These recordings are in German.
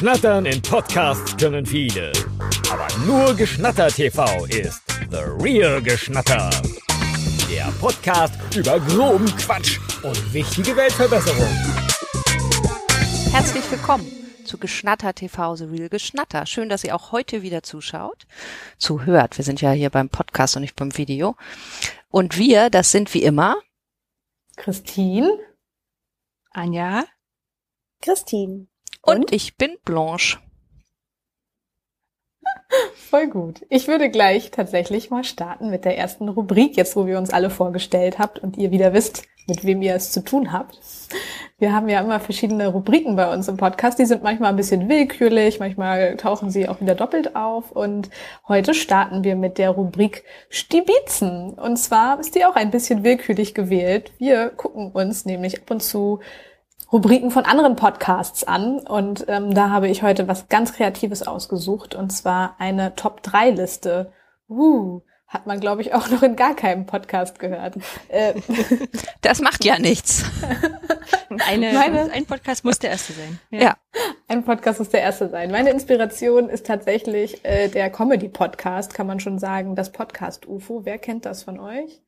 Schnattern in Podcasts können viele. Aber nur Geschnatter TV ist The Real Geschnatter. Der Podcast über groben Quatsch und wichtige Weltverbesserung. Herzlich willkommen zu Geschnatter TV The Real Geschnatter. Schön, dass ihr auch heute wieder zuschaut. Zuhört. Wir sind ja hier beim Podcast und nicht beim Video. Und wir, das sind wie immer Christine, Anja, Christine. Und, und ich bin Blanche. Voll gut. Ich würde gleich tatsächlich mal starten mit der ersten Rubrik, jetzt wo wir uns alle vorgestellt habt und ihr wieder wisst, mit wem ihr es zu tun habt. Wir haben ja immer verschiedene Rubriken bei uns im Podcast. Die sind manchmal ein bisschen willkürlich, manchmal tauchen sie auch wieder doppelt auf. Und heute starten wir mit der Rubrik Stibitzen. Und zwar ist die auch ein bisschen willkürlich gewählt. Wir gucken uns nämlich ab und zu Rubriken von anderen Podcasts an. Und ähm, da habe ich heute was ganz Kreatives ausgesucht. Und zwar eine Top-3-Liste. Uh, hat man, glaube ich, auch noch in gar keinem Podcast gehört. Äh, das macht ja nichts. Eine, Meine, ein Podcast muss der erste sein. Ja. ja. Ein Podcast muss der erste sein. Meine Inspiration ist tatsächlich äh, der Comedy-Podcast, kann man schon sagen, das Podcast-UFO. Wer kennt das von euch?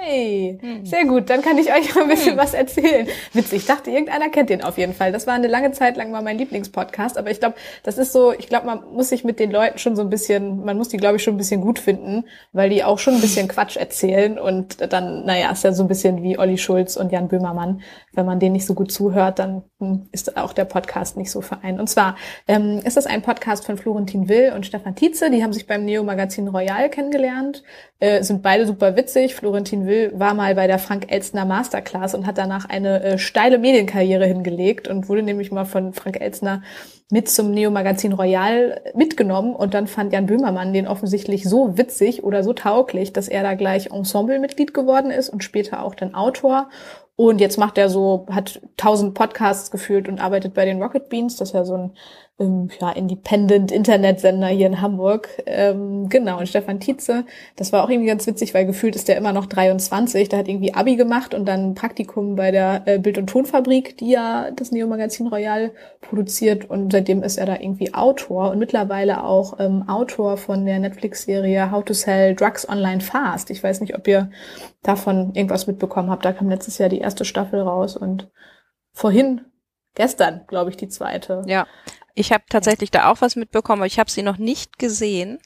Hey, hm. sehr gut. Dann kann ich euch mal ein bisschen hm. was erzählen. Witzig. Ich dachte, irgendeiner kennt den auf jeden Fall. Das war eine lange Zeit lang mal mein Lieblingspodcast. Aber ich glaube, das ist so, ich glaube, man muss sich mit den Leuten schon so ein bisschen, man muss die, glaube ich, schon ein bisschen gut finden, weil die auch schon ein bisschen Quatsch erzählen. Und dann, naja, ist ja so ein bisschen wie Olli Schulz und Jan Böhmermann. Wenn man denen nicht so gut zuhört, dann hm, ist auch der Podcast nicht so vereint. Und zwar ähm, ist das ein Podcast von Florentin Will und Stefan Tietze. Die haben sich beim Neo-Magazin Royal kennengelernt, äh, sind beide super witzig. Florentin Will war mal bei der Frank Elstner Masterclass und hat danach eine äh, steile Medienkarriere hingelegt und wurde nämlich mal von Frank Elstner mit zum Neo-Magazin Royal mitgenommen und dann fand Jan Böhmermann den offensichtlich so witzig oder so tauglich, dass er da gleich Ensemblemitglied geworden ist und später auch dann Autor und jetzt macht er so, hat tausend Podcasts geführt und arbeitet bei den Rocket Beans. Das ist ja so ein ähm, ja, Independent Internetsender hier in Hamburg. Ähm, genau, und Stefan Tietze, das war auch irgendwie ganz witzig, weil gefühlt ist der immer noch 23. Der hat irgendwie Abi gemacht und dann Praktikum bei der äh, Bild- und Tonfabrik, die ja das Neo-Magazin Royal produziert. Und seitdem ist er da irgendwie Autor und mittlerweile auch ähm, Autor von der Netflix-Serie How to Sell Drugs Online Fast. Ich weiß nicht, ob ihr davon irgendwas mitbekommen habt. Da kam letztes Jahr die erste Staffel raus und vorhin, gestern, glaube ich, die zweite. Ja, ich habe tatsächlich ja. da auch was mitbekommen, aber ich habe sie noch nicht gesehen.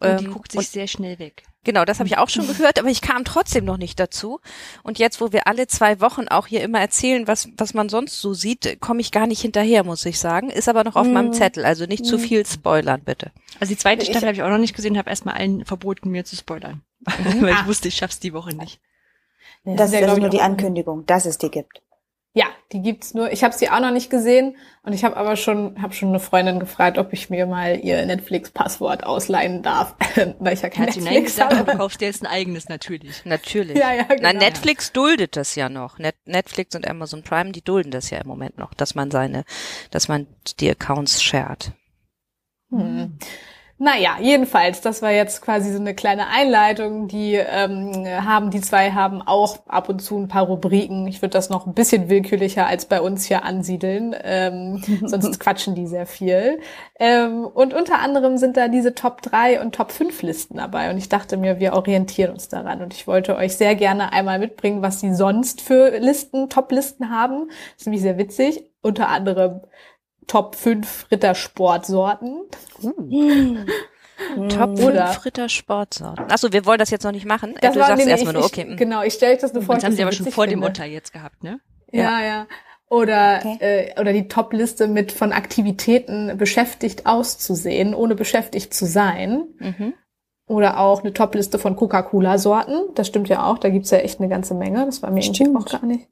Und die ähm, guckt sich sehr schnell weg. Genau, das habe ich auch schon gehört, aber ich kam trotzdem noch nicht dazu. Und jetzt, wo wir alle zwei Wochen auch hier immer erzählen, was, was man sonst so sieht, komme ich gar nicht hinterher, muss ich sagen. Ist aber noch auf mm. meinem Zettel, also nicht mm. zu viel spoilern, bitte. Also die zweite Staffel habe ich auch noch nicht gesehen, habe erstmal allen verboten, mir zu spoilern. Weil ich ah. wusste, ich schaff's die Woche nicht. Das, das ist ja, also nur die Ankündigung, dass es die gibt. Ja, die gibt's nur. Ich habe sie auch noch nicht gesehen und ich habe aber schon habe schon eine Freundin gefragt, ob ich mir mal ihr Netflix-Passwort ausleihen darf, weil ich ja kein Hat Netflix habe. Aber du kaufst dir jetzt ein eigenes natürlich. Natürlich. Ja, ja, genau. Na, Netflix duldet das ja noch. Net Netflix und Amazon Prime, die dulden das ja im Moment noch, dass man seine, dass man die Accounts shared. Hm. Naja, jedenfalls, das war jetzt quasi so eine kleine Einleitung. Die ähm, haben, die zwei haben auch ab und zu ein paar Rubriken. Ich würde das noch ein bisschen willkürlicher als bei uns hier ansiedeln, ähm, sonst quatschen die sehr viel. Ähm, und unter anderem sind da diese Top 3 und Top 5 Listen dabei. Und ich dachte mir, wir orientieren uns daran. Und ich wollte euch sehr gerne einmal mitbringen, was sie sonst für Listen, Top-Listen haben. Das ist nämlich sehr witzig. Unter anderem Top 5 Rittersportsorten. Mm. Top 5 Rittersportsorten. Achso, wir wollen das jetzt noch nicht machen. Das du war, sagst nee, erstmal nur, okay. Ich, genau, ich stelle das nur vor. Das haben sie aber schon vor finde. dem Urteil jetzt gehabt, ne? Ja, ja. ja. Oder, okay. äh, oder die Top-Liste mit von Aktivitäten beschäftigt auszusehen, ohne beschäftigt zu sein. Mhm. Oder auch eine Top-Liste von Coca-Cola-Sorten. Das stimmt ja auch, da gibt's ja echt eine ganze Menge. Das war mir irgendwie auch gar nicht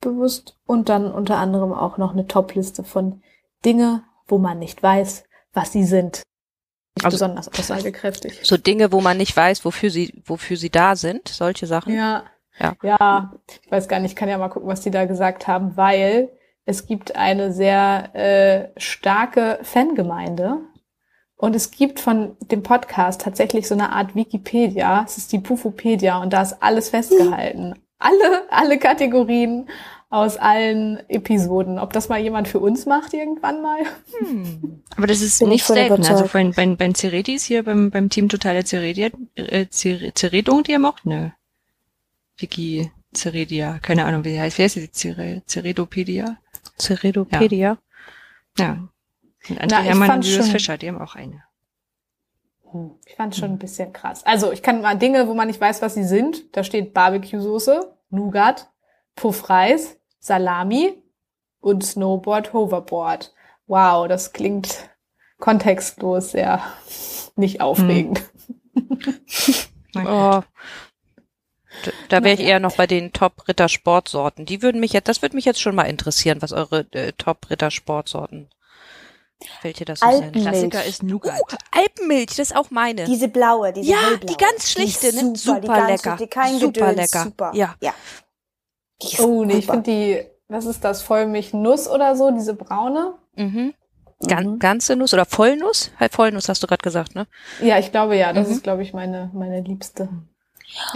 bewusst. Und dann unter anderem auch noch eine Top-Liste von Dinge, wo man nicht weiß, was sie sind. Nicht also, besonders aussagekräftig. So Dinge, wo man nicht weiß, wofür sie, wofür sie da sind, solche Sachen. Ja. Ja. ja, ich weiß gar nicht, ich kann ja mal gucken, was die da gesagt haben, weil es gibt eine sehr äh, starke Fangemeinde und es gibt von dem Podcast tatsächlich so eine Art Wikipedia. Es ist die Pufopedia und da ist alles festgehalten. Alle, alle Kategorien, aus allen Episoden. Ob das mal jemand für uns macht irgendwann mal? Hm. Aber das ist Bin nicht selten. Also bei, bei, bei Ceretis hier beim, beim Team Totale Ceredia, äh, Ceredung, die haben auch eine Wiki Ceredia. Keine Ahnung, wie die heißt. Wie heißt die? Cere, Ceredopedia? Ceredopedia? Ja. ja. Und Andrea Hermann und Julius Fischer, die haben auch eine. Hm. Ich fand schon ein bisschen krass. Also ich kann mal Dinge, wo man nicht weiß, was sie sind. Da steht Barbecue-Soße, Nougat, Puffreis, Salami und Snowboard Hoverboard. Wow, das klingt kontextlos sehr nicht aufregend. Hm. oh. Da wäre ich eher noch bei den Top-Ritter-Sportsorten. Die würden mich jetzt, das würde mich jetzt schon mal interessieren, was eure äh, Top-Ritter-Sportsorten welche das so sind. Klassiker ist Nougat. Uh, Alpenmilch, das ist auch meine. Diese blaue, diese Ja, hellblaue. die ganz schlichte, die ne? Super, super lecker. Die kein super Gedöns, lecker. Super. Ja. ja. Oh, nee, ich finde die, was ist das, Vollmilch-Nuss oder so, diese braune? Mhm. Gan mhm. Ganze Nuss oder Vollnuss? Vollnuss hast du gerade gesagt, ne? Ja, ich glaube ja. Das mhm. ist, glaube ich, meine, meine liebste.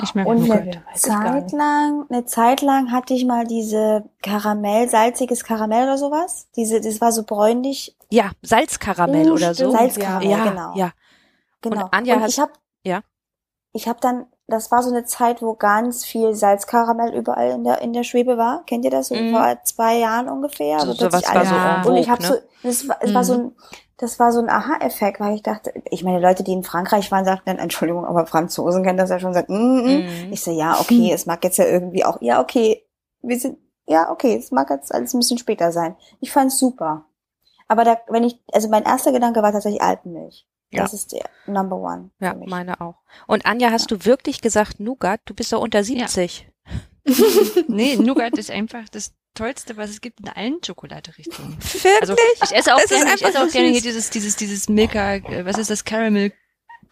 Ich merke Und eine Zeit lang, eine Zeit lang hatte ich mal diese Karamell, salziges Karamell oder sowas. Diese, das war so bräunlich. Ja, Salzkaramell oh, oder so. Salzkaramell, ja, genau. Ja. Genau. Und Anja Und ich habe, ja. Ich habe dann, das war so eine Zeit, wo ganz viel Salzkaramell überall in der in der Schwebe war. Kennt ihr das? So mhm. vor zwei Jahren ungefähr. So, so was war so ja. Und ich habe ne? so, das war, es mhm. war so ein das war so ein Aha-Effekt, weil ich dachte, ich meine, Leute, die in Frankreich waren, sagten dann, Entschuldigung, aber Franzosen kennen das ja schon, sagen, mm, mm. Mm. ich so, ja, okay, es mag jetzt ja irgendwie auch, ja, okay, wir sind, ja, okay, es mag jetzt alles ein bisschen später sein. Ich fand's super. Aber da, wenn ich, also mein erster Gedanke war tatsächlich Alpenmilch. Ja. Das ist der Number One. Ja, meine auch. Und Anja, hast ja. du wirklich gesagt Nougat? Du bist doch unter 70. Ja. nee, Nougat ist einfach das Tollste, was es gibt in allen Schokoladerichtungen. Wirklich? Also ich esse auch gerne, ich esse auch gerne hier dieses, dieses, dieses Milka, äh, was ist das, Caramel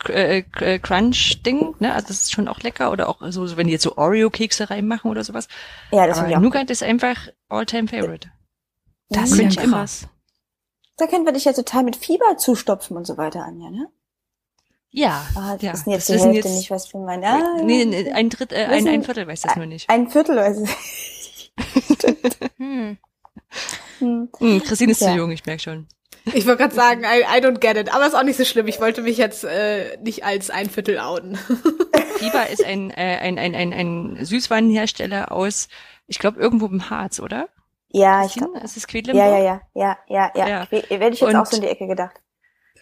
äh, äh, Crunch Ding, ne? Also das ist schon auch lecker oder auch so, wenn die jetzt so Oreo Kekse reinmachen oder sowas. Ja, das Aber Nougat ist einfach All-Time Favorite. Das ist ja krass. Da können wir dich ja total mit Fieber zustopfen und so weiter an, ja, ne? Ja, ah, das ja. ist jetzt das die Hälfte jetzt, nicht, was wir meinen. Ah, nee, nee, ein Dritt, äh, ein, ein Viertel weiß das nur nicht. Ein Viertel weiß es. hm. Hm. Hm, Christine ist ja. zu jung, ich merke schon. Ich wollte gerade sagen, I, I don't get it, aber ist auch nicht so schlimm. Ich wollte mich jetzt äh, nicht als ein Viertel outen. Fieber ist ein, äh, ein, ein, ein, ein Süßweinhersteller aus, ich glaube, irgendwo im Harz, oder? Ja, ich glaube. Ist es Quedlinburg? Ja, ja, ja, ja, ja, ja. ja. Werde ich jetzt und, auch so in die Ecke gedacht.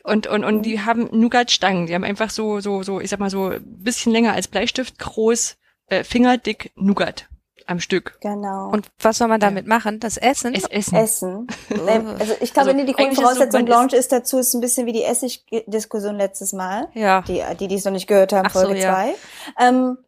Und, und, und die haben Nougat-Stangen. Die haben einfach so, so, so, ich sag mal so, bisschen länger als Bleistift, groß, äh, fingerdick Nougat am Stück. Genau. Und was soll man damit machen? Das Essen? Es essen. Essen. also ich glaube, also, die Grundvoraussetzung so, Launch ist dazu, ist ein bisschen wie die Essig-Diskussion letztes Mal. Ja. Die, die, die es noch nicht gehört haben, Ach Folge so, ja. zwei. Ähm,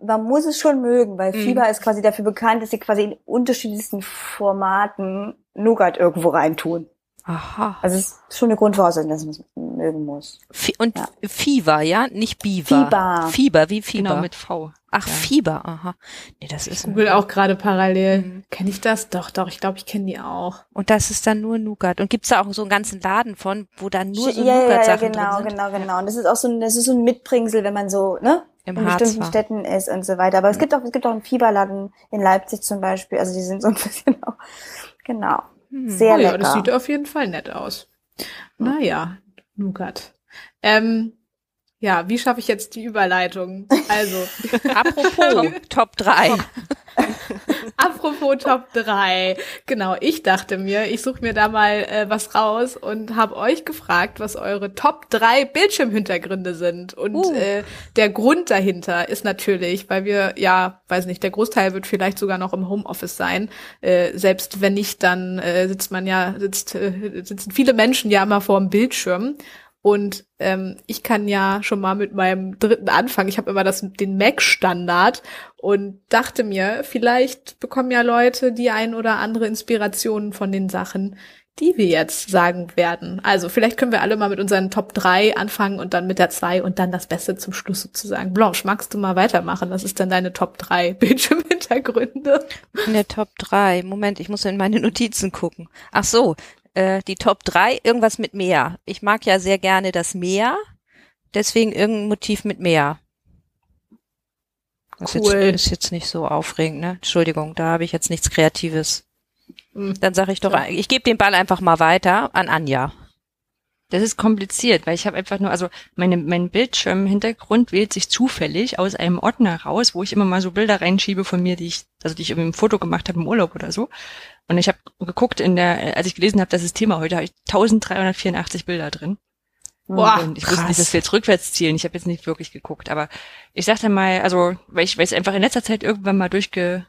man muss es schon mögen, weil mhm. Fieber ist quasi dafür bekannt, dass sie quasi in unterschiedlichsten Formaten Nougat irgendwo reintun. Aha. Also es ist schon eine Grundvoraussetzung, dass man es mögen muss. Und ja. Fieber, ja? Nicht Biber. Fieber. Fieber, wie Fieber. Genau, mit V. Ach, ja. Fieber, aha. Nee, das ist. Ich google auch gerade parallel. Mhm. Kenne ich das? Doch, doch, ich glaube, ich kenne die auch. Und das ist dann nur Nougat. Und gibt's da auch so einen ganzen Laden von, wo dann nur so ja, Nougat-Sachen ja, genau, drin sind? genau, genau. Und das ist auch so ein, das ist so ein Mitbringsel, wenn man so, ne? Im in Harz bestimmten war. Städten ist und so weiter. Aber es gibt auch, es gibt auch einen Fieberladen in Leipzig zum Beispiel. Also die sind so ein bisschen auch, genau. Hm. Sehr oh, lecker. Ja, das sieht auf jeden Fall nett aus. Naja, Nougat. Ähm, ja, wie schaffe ich jetzt die Überleitung? Also, apropos Top 3. apropos Top 3. Genau, ich dachte mir, ich suche mir da mal äh, was raus und habe euch gefragt, was eure Top 3 Bildschirmhintergründe sind. Und Uh. äh, der Grund dahinter ist natürlich, weil wir, ja, weiß nicht, der Großteil wird vielleicht sogar noch im Homeoffice sein. Äh, selbst wenn nicht, dann äh, sitzt man ja, sitzt, äh, sitzen viele Menschen ja immer vor dem Bildschirm. Und ähm, ich kann ja schon mal mit meinem dritten anfangen. Ich habe immer das, den Mac-Standard und dachte mir, vielleicht bekommen ja Leute die ein oder andere Inspirationen von den Sachen, die wir jetzt sagen werden. Also vielleicht können wir alle mal mit unseren Top 3 anfangen und dann mit der 2 und dann das Beste zum Schluss sozusagen. Blanche, magst du mal weitermachen? Was ist denn deine Top 3 Bildschirmhintergründe? In der Top 3. Moment, ich muss in meine Notizen gucken. Ach so, äh, die Top 3, irgendwas mit Meer. Ich mag ja sehr gerne das Meer, deswegen irgendein Motiv mit Meer. Das cool. ist, ist jetzt nicht so aufregend, ne? Entschuldigung, da habe ich jetzt nichts Kreatives. Hm. Dann sage ich doch, ich gebe den Ball einfach mal weiter an Anja. Das ist kompliziert, weil ich habe einfach nur, also meine, mein Bildschirmhintergrund wählt sich zufällig aus einem Ordner raus, wo ich immer mal so Bilder reinschiebe von mir, die ich, also die ich irgendwie im Foto gemacht habe im Urlaub oder so. Und ich habe geguckt in der, als ich gelesen habe, das ist Thema heute, habe ich 1384 Bilder drin. Boah, und ich krass. wusste nicht, dass wir jetzt rückwärts zielen. Ich habe jetzt nicht wirklich geguckt, aber ich sagte mal, also weil ich, weil ich einfach in letzter Zeit irgendwann mal durchge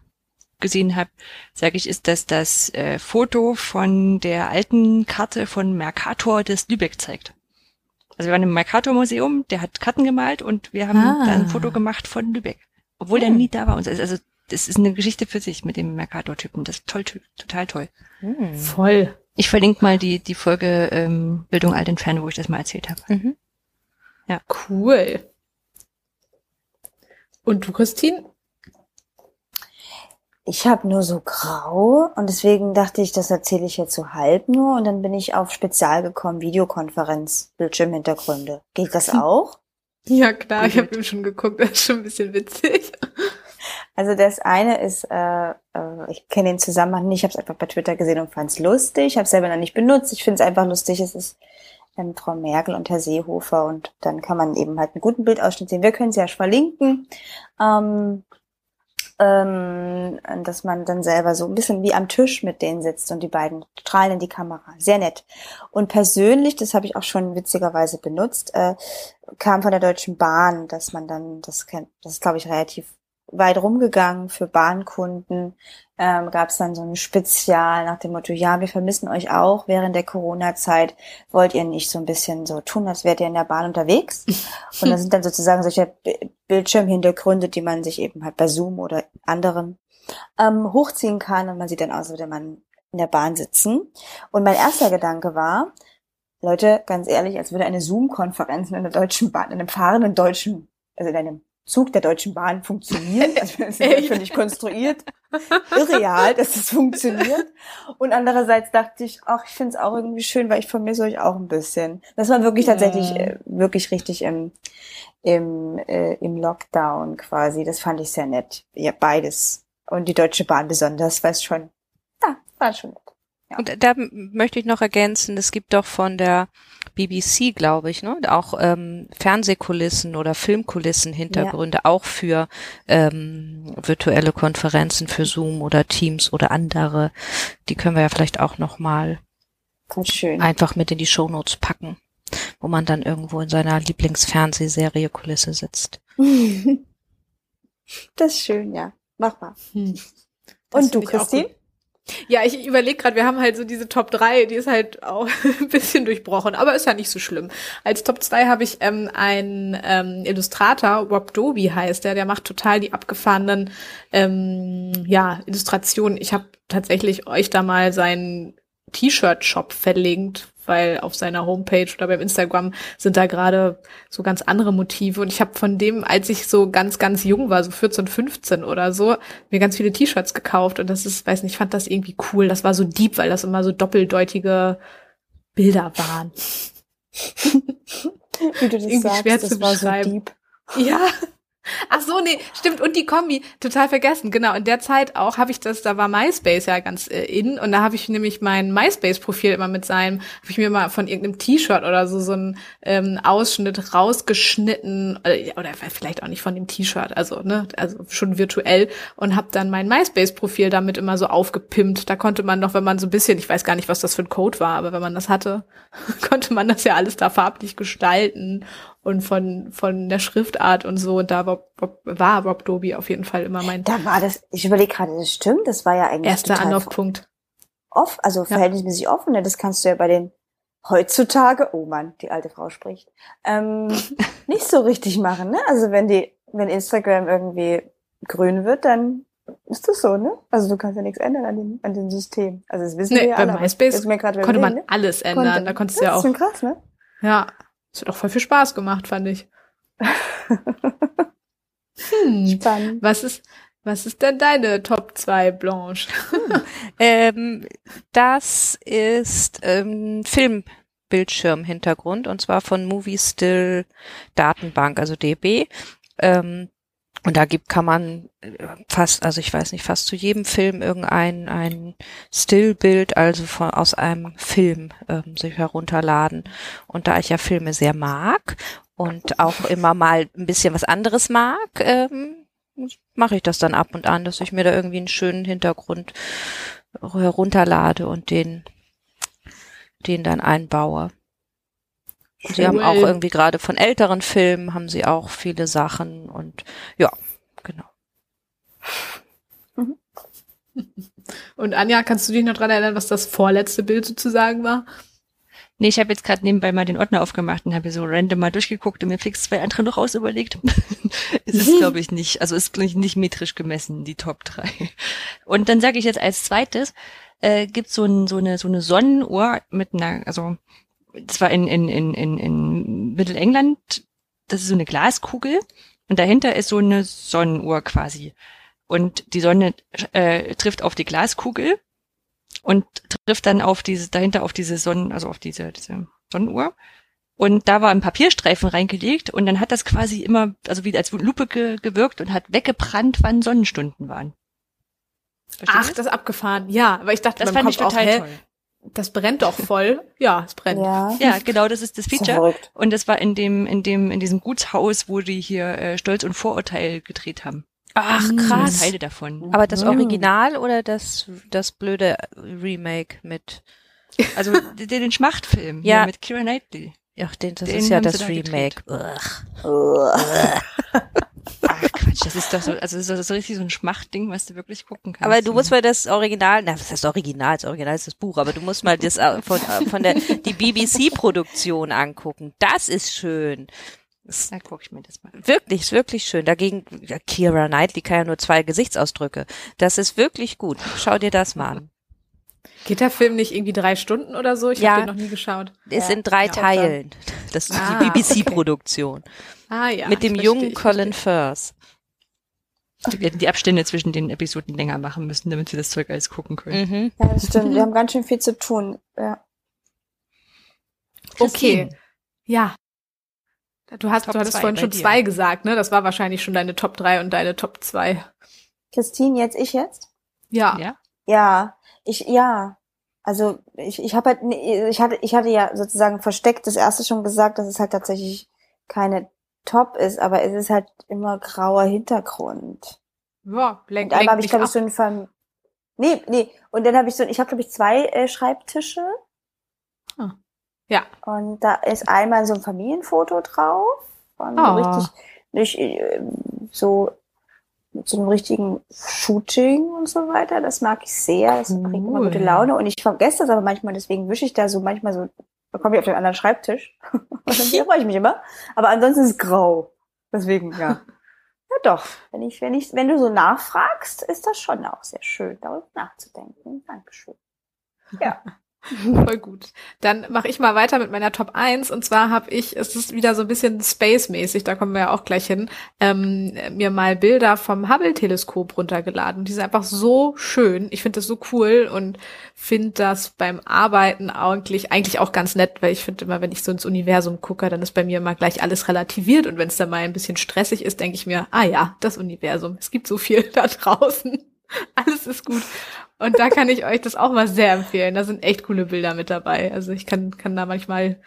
gesehen habe, sage ich, ist das das äh, Foto von der alten Karte von Mercator des Lübeck zeigt. Also wir waren im Mercator Museum, der hat Karten gemalt und wir haben ah. da ein Foto gemacht von Lübeck, obwohl hm. der nie da war. Also das ist eine Geschichte für sich mit dem Mercator-Typen. Das ist toll, total toll. Hm. Voll. Ich verlinke mal die die Folge ähm, Bildung alt entfernen, wo ich das mal erzählt habe. Mhm. Ja. Cool. Und du, Christine? Ich habe nur so grau und deswegen dachte ich, das erzähle ich jetzt so halb nur und dann bin ich auf Spezial gekommen, Videokonferenz, Bildschirmhintergründe. Geht das auch? Ja klar, ich habe eben schon geguckt, das ist schon ein bisschen witzig. Also das eine ist, äh, äh, ich kenne den Zusammenhang nicht, ich habe es einfach bei Twitter gesehen und fand es lustig. Ich habe es selber noch nicht benutzt. Ich finde es einfach lustig. Es ist ähm, Frau Merkel und Herr Seehofer und dann kann man eben halt einen guten Bildausschnitt sehen. Wir können es ja verlinken. Ähm, ähm, dass man dann selber so ein bisschen wie am Tisch mit denen sitzt und die beiden strahlen in die Kamera. Sehr nett. Und persönlich, das habe ich auch schon witzigerweise benutzt, äh, kam von der Deutschen Bahn, dass man dann, das kennt, das ist glaube ich relativ weit rumgegangen für Bahnkunden. Ähm, Gab es dann so ein Spezial nach dem Motto, ja, wir vermissen euch auch während der Corona-Zeit. Wollt ihr nicht so ein bisschen so tun, als wärt ihr in der Bahn unterwegs? Und das sind dann sozusagen solche Bildschirmhintergründe, die man sich eben halt bei Zoom oder anderen ähm, hochziehen kann und man sieht dann aus, als würde man in der Bahn sitzen. Und mein erster Gedanke war, Leute, ganz ehrlich, als würde eine Zoom-Konferenz in einer deutschen Bahn, in einem fahrenden deutschen, also in einem Zug der Deutschen Bahn funktionieren. Also das ist völlig konstruiert. Irreal, dass es funktioniert. Und andererseits dachte ich, ach, ich finde es auch irgendwie schön, weil ich vermisse euch auch ein bisschen. Das war wirklich tatsächlich, äh, wirklich richtig im, im, äh, im Lockdown quasi. Das fand ich sehr nett. Ja, beides. Und die Deutsche Bahn besonders, weiß schon. Ja, war schon nett. Ja. Und da möchte ich noch ergänzen, es gibt doch von der BBC, glaube ich, ne, auch ähm, Fernsehkulissen oder Filmkulissen Hintergründe, ja. auch für ähm, virtuelle Konferenzen, für Zoom oder Teams oder andere. Die können wir ja vielleicht auch noch mal einfach mit in die Shownotes packen, wo man dann irgendwo in seiner Lieblingsfernsehserie Kulisse sitzt. das ist schön, ja. Mach mal. Hm. Und du, Christine? Ja, ich überlege gerade, wir haben halt so diese Top 3, die ist halt auch ein bisschen durchbrochen, aber ist ja nicht so schlimm. Als Top 2 habe ich ähm, einen ähm, Illustrator, Rob Doby heißt der, der macht total die abgefahrenen ähm, ja, Illustrationen. Ich habe tatsächlich euch da mal seinen T-Shirt-Shop verlinkt, weil auf seiner Homepage oder beim Instagram sind da gerade so ganz andere Motive. Und ich habe von dem, als ich so ganz, ganz jung war, so 14, 15 oder so, mir ganz viele T-Shirts gekauft. Und das ist, weiß nicht, ich fand das irgendwie cool. Das war so deep, weil das immer so doppeldeutige Bilder waren. Wie du das irgendwie sagst, schwer das zu war so deep. Ja, Ach so, nee, stimmt. Und die Kombi, total vergessen. Genau, in der Zeit auch habe ich das, da war MySpace ja ganz äh, in und da habe ich nämlich mein MySpace-Profil immer mit seinem, habe ich mir mal von irgendeinem T-Shirt oder so so einen ähm, Ausschnitt rausgeschnitten äh, oder vielleicht auch nicht von dem T-Shirt, also ne, also schon virtuell und habe dann mein MySpace-Profil damit immer so aufgepimpt. Da konnte man noch, wenn man so ein bisschen, ich weiß gar nicht, was das für ein Code war, aber wenn man das hatte, konnte man das ja alles da farblich gestalten und von, von der Schriftart und so. Und da war, war Rob Doby auf jeden Fall immer mein. Da war das, ich überlege gerade, das stimmt, das war ja eigentlich. Erster Anlaufpunkt. Off, also verhältnismäßig ja. offen, ne? das kannst du ja bei den heutzutage, oh Mann, die alte Frau spricht, ähm, nicht so richtig machen, ne? Also wenn die, wenn Instagram irgendwie grün wird, dann ist das so, ne? Also du kannst ja nichts ändern an dem, an dem System. Also das wissen nee, wir ja alle. Bei MySpace konnte man ne? alles ändern. Konnte. Da konntest du ja auch. Das ist krass, ne? Ja. Das hat auch voll viel Spaß gemacht, fand ich. hm. Spannend. Was ist, was ist denn deine Top 2, Blanche? ähm, das ist ähm, Filmbildschirmhintergrund und zwar von Movie Still Datenbank, also DB. Ähm, Und da gibt, kann man äh, fast, also ich weiß nicht, fast zu jedem Film irgendein ein Stillbild, also von, aus einem Film ähm, sich herunterladen. Und da ich ja Filme sehr mag und auch immer mal ein bisschen was anderes mag, ähm, mache ich das dann ab und an, dass ich mir da irgendwie einen schönen Hintergrund herunterlade und den, den dann einbaue. Sie haben auch irgendwie gerade von älteren Filmen haben sie auch viele Sachen und ja, genau. Mhm. Und Anja, kannst du dich noch dran erinnern, was das vorletzte Bild sozusagen war? Nee, ich habe jetzt gerade nebenbei mal den Ordner aufgemacht und habe so random mal durchgeguckt und mir fix zwei andere noch aus überlegt. es ist, glaube ich, nicht, also ist ich, nicht metrisch gemessen, die Top 3. Und dann sage ich jetzt als zweites, äh, gibt so, ein, so eine so eine Sonnenuhr mit einer, also das war in, in, in, in, in Mittelengland, das ist so eine Glaskugel und dahinter ist so eine Sonnenuhr quasi. Und die Sonne äh, trifft auf die Glaskugel und trifft dann auf diese, dahinter auf diese Sonnen, also auf diese, diese Sonnenuhr. Und da war ein Papierstreifen reingelegt und dann hat das quasi immer, also wie als Lupe ge gewirkt und hat weggebrannt, wann Sonnenstunden waren. Versteht Ach, das? das abgefahren. Ja, aber ich dachte, das fand Kopf ich total auch, toll das brennt doch voll. Ja, es brennt. Ja, ja genau, das ist das Feature. Ist und das war in dem, in dem, in diesem Gutshaus, wo die hier äh, Stolz und Vorurteil gedreht haben. Ach, krass. Teile davon. Aber das Original oder das, das blöde Remake mit? Also den, den Schmachtfilm ja. mit Kira Knightley. Ja, den, das den ist ja das Remake. Ach Quatsch, das ist doch so, also das ist so richtig so ein Schmachtding, was du wirklich gucken kannst. Aber du musst mal das Original, na, was heißt Original? Das Original ist das Buch, aber du musst mal das äh, von, äh, von der, die BBC-Produktion angucken. Das ist schön. Da guck ich mir das mal an. Wirklich, ist wirklich schön. Dagegen, ja, Kira Knightley kann ja nur zwei Gesichtsausdrücke. Das ist wirklich gut. Schau dir das mal an. Geht der Film nicht irgendwie drei Stunden oder so? Ich ja, habe den noch nie geschaut. Ist ja. in drei ja, Teilen. Das ist ah, die BBC-Produktion. Okay. Ah ja. Mit dem jungen Colin Firth. Wir hätten die Abstände zwischen den Episoden länger machen müssen, damit sie das Zeug alles gucken können. Mhm. Ja, das stimmt. Wir haben ganz schön viel zu tun. Ja. Okay. Ja. Du hast, Top du hattest vorhin schon dir. zwei gesagt, ne? Das war wahrscheinlich schon deine Top drei und deine Top zwei. Christine, jetzt ich jetzt? Ja. Ja. Ja. Ich, ja. Also ich, ich habe halt, ich hatte, ich hatte ja sozusagen versteckt das erste schon gesagt, dass es halt tatsächlich keine Top ist, aber es ist halt immer grauer Hintergrund. Ja, lenkt, Und einmal habe ich, glaube ich, so ein Fam Nee, nee. Und dann habe ich so, ich habe, glaube ich, zwei äh, Schreibtische. Hm. Ja. Und da ist einmal so ein Familienfoto drauf. Und oh. so richtig, nicht, äh, so mit so einem richtigen Shooting und so weiter. Das mag ich sehr. Das cool. bringt immer gute Laune. Und ich vergesse das aber manchmal, deswegen wische ich da so manchmal so dann komme ich auf den anderen Schreibtisch. und dann freue ich mich immer. Aber ansonsten ist es grau. Deswegen, ja. Ja doch, wenn ich, wenn ich, wenn du so nachfragst, ist das schon auch sehr schön, darüber nachzudenken. Dankeschön. Ja. Voll gut. Dann mache ich mal weiter mit meiner Top 1. Und zwar habe ich, es ist wieder so ein bisschen Space-mäßig, da kommen wir ja auch gleich hin, ähm, mir mal Bilder vom Hubble-Teleskop runtergeladen. Die sind einfach so schön. Ich finde das so cool und finde das beim Arbeiten eigentlich, eigentlich auch ganz nett, weil ich finde immer, wenn ich so ins Universum gucke, dann ist bei mir immer gleich alles relativiert. Und wenn es dann mal ein bisschen stressig ist, denke ich mir, ah ja, das Universum. Es gibt so viel da draußen. Alles ist gut. Und da kann ich euch das auch mal sehr empfehlen. Da sind echt coole Bilder mit dabei. Also ich kann, kann da manchmal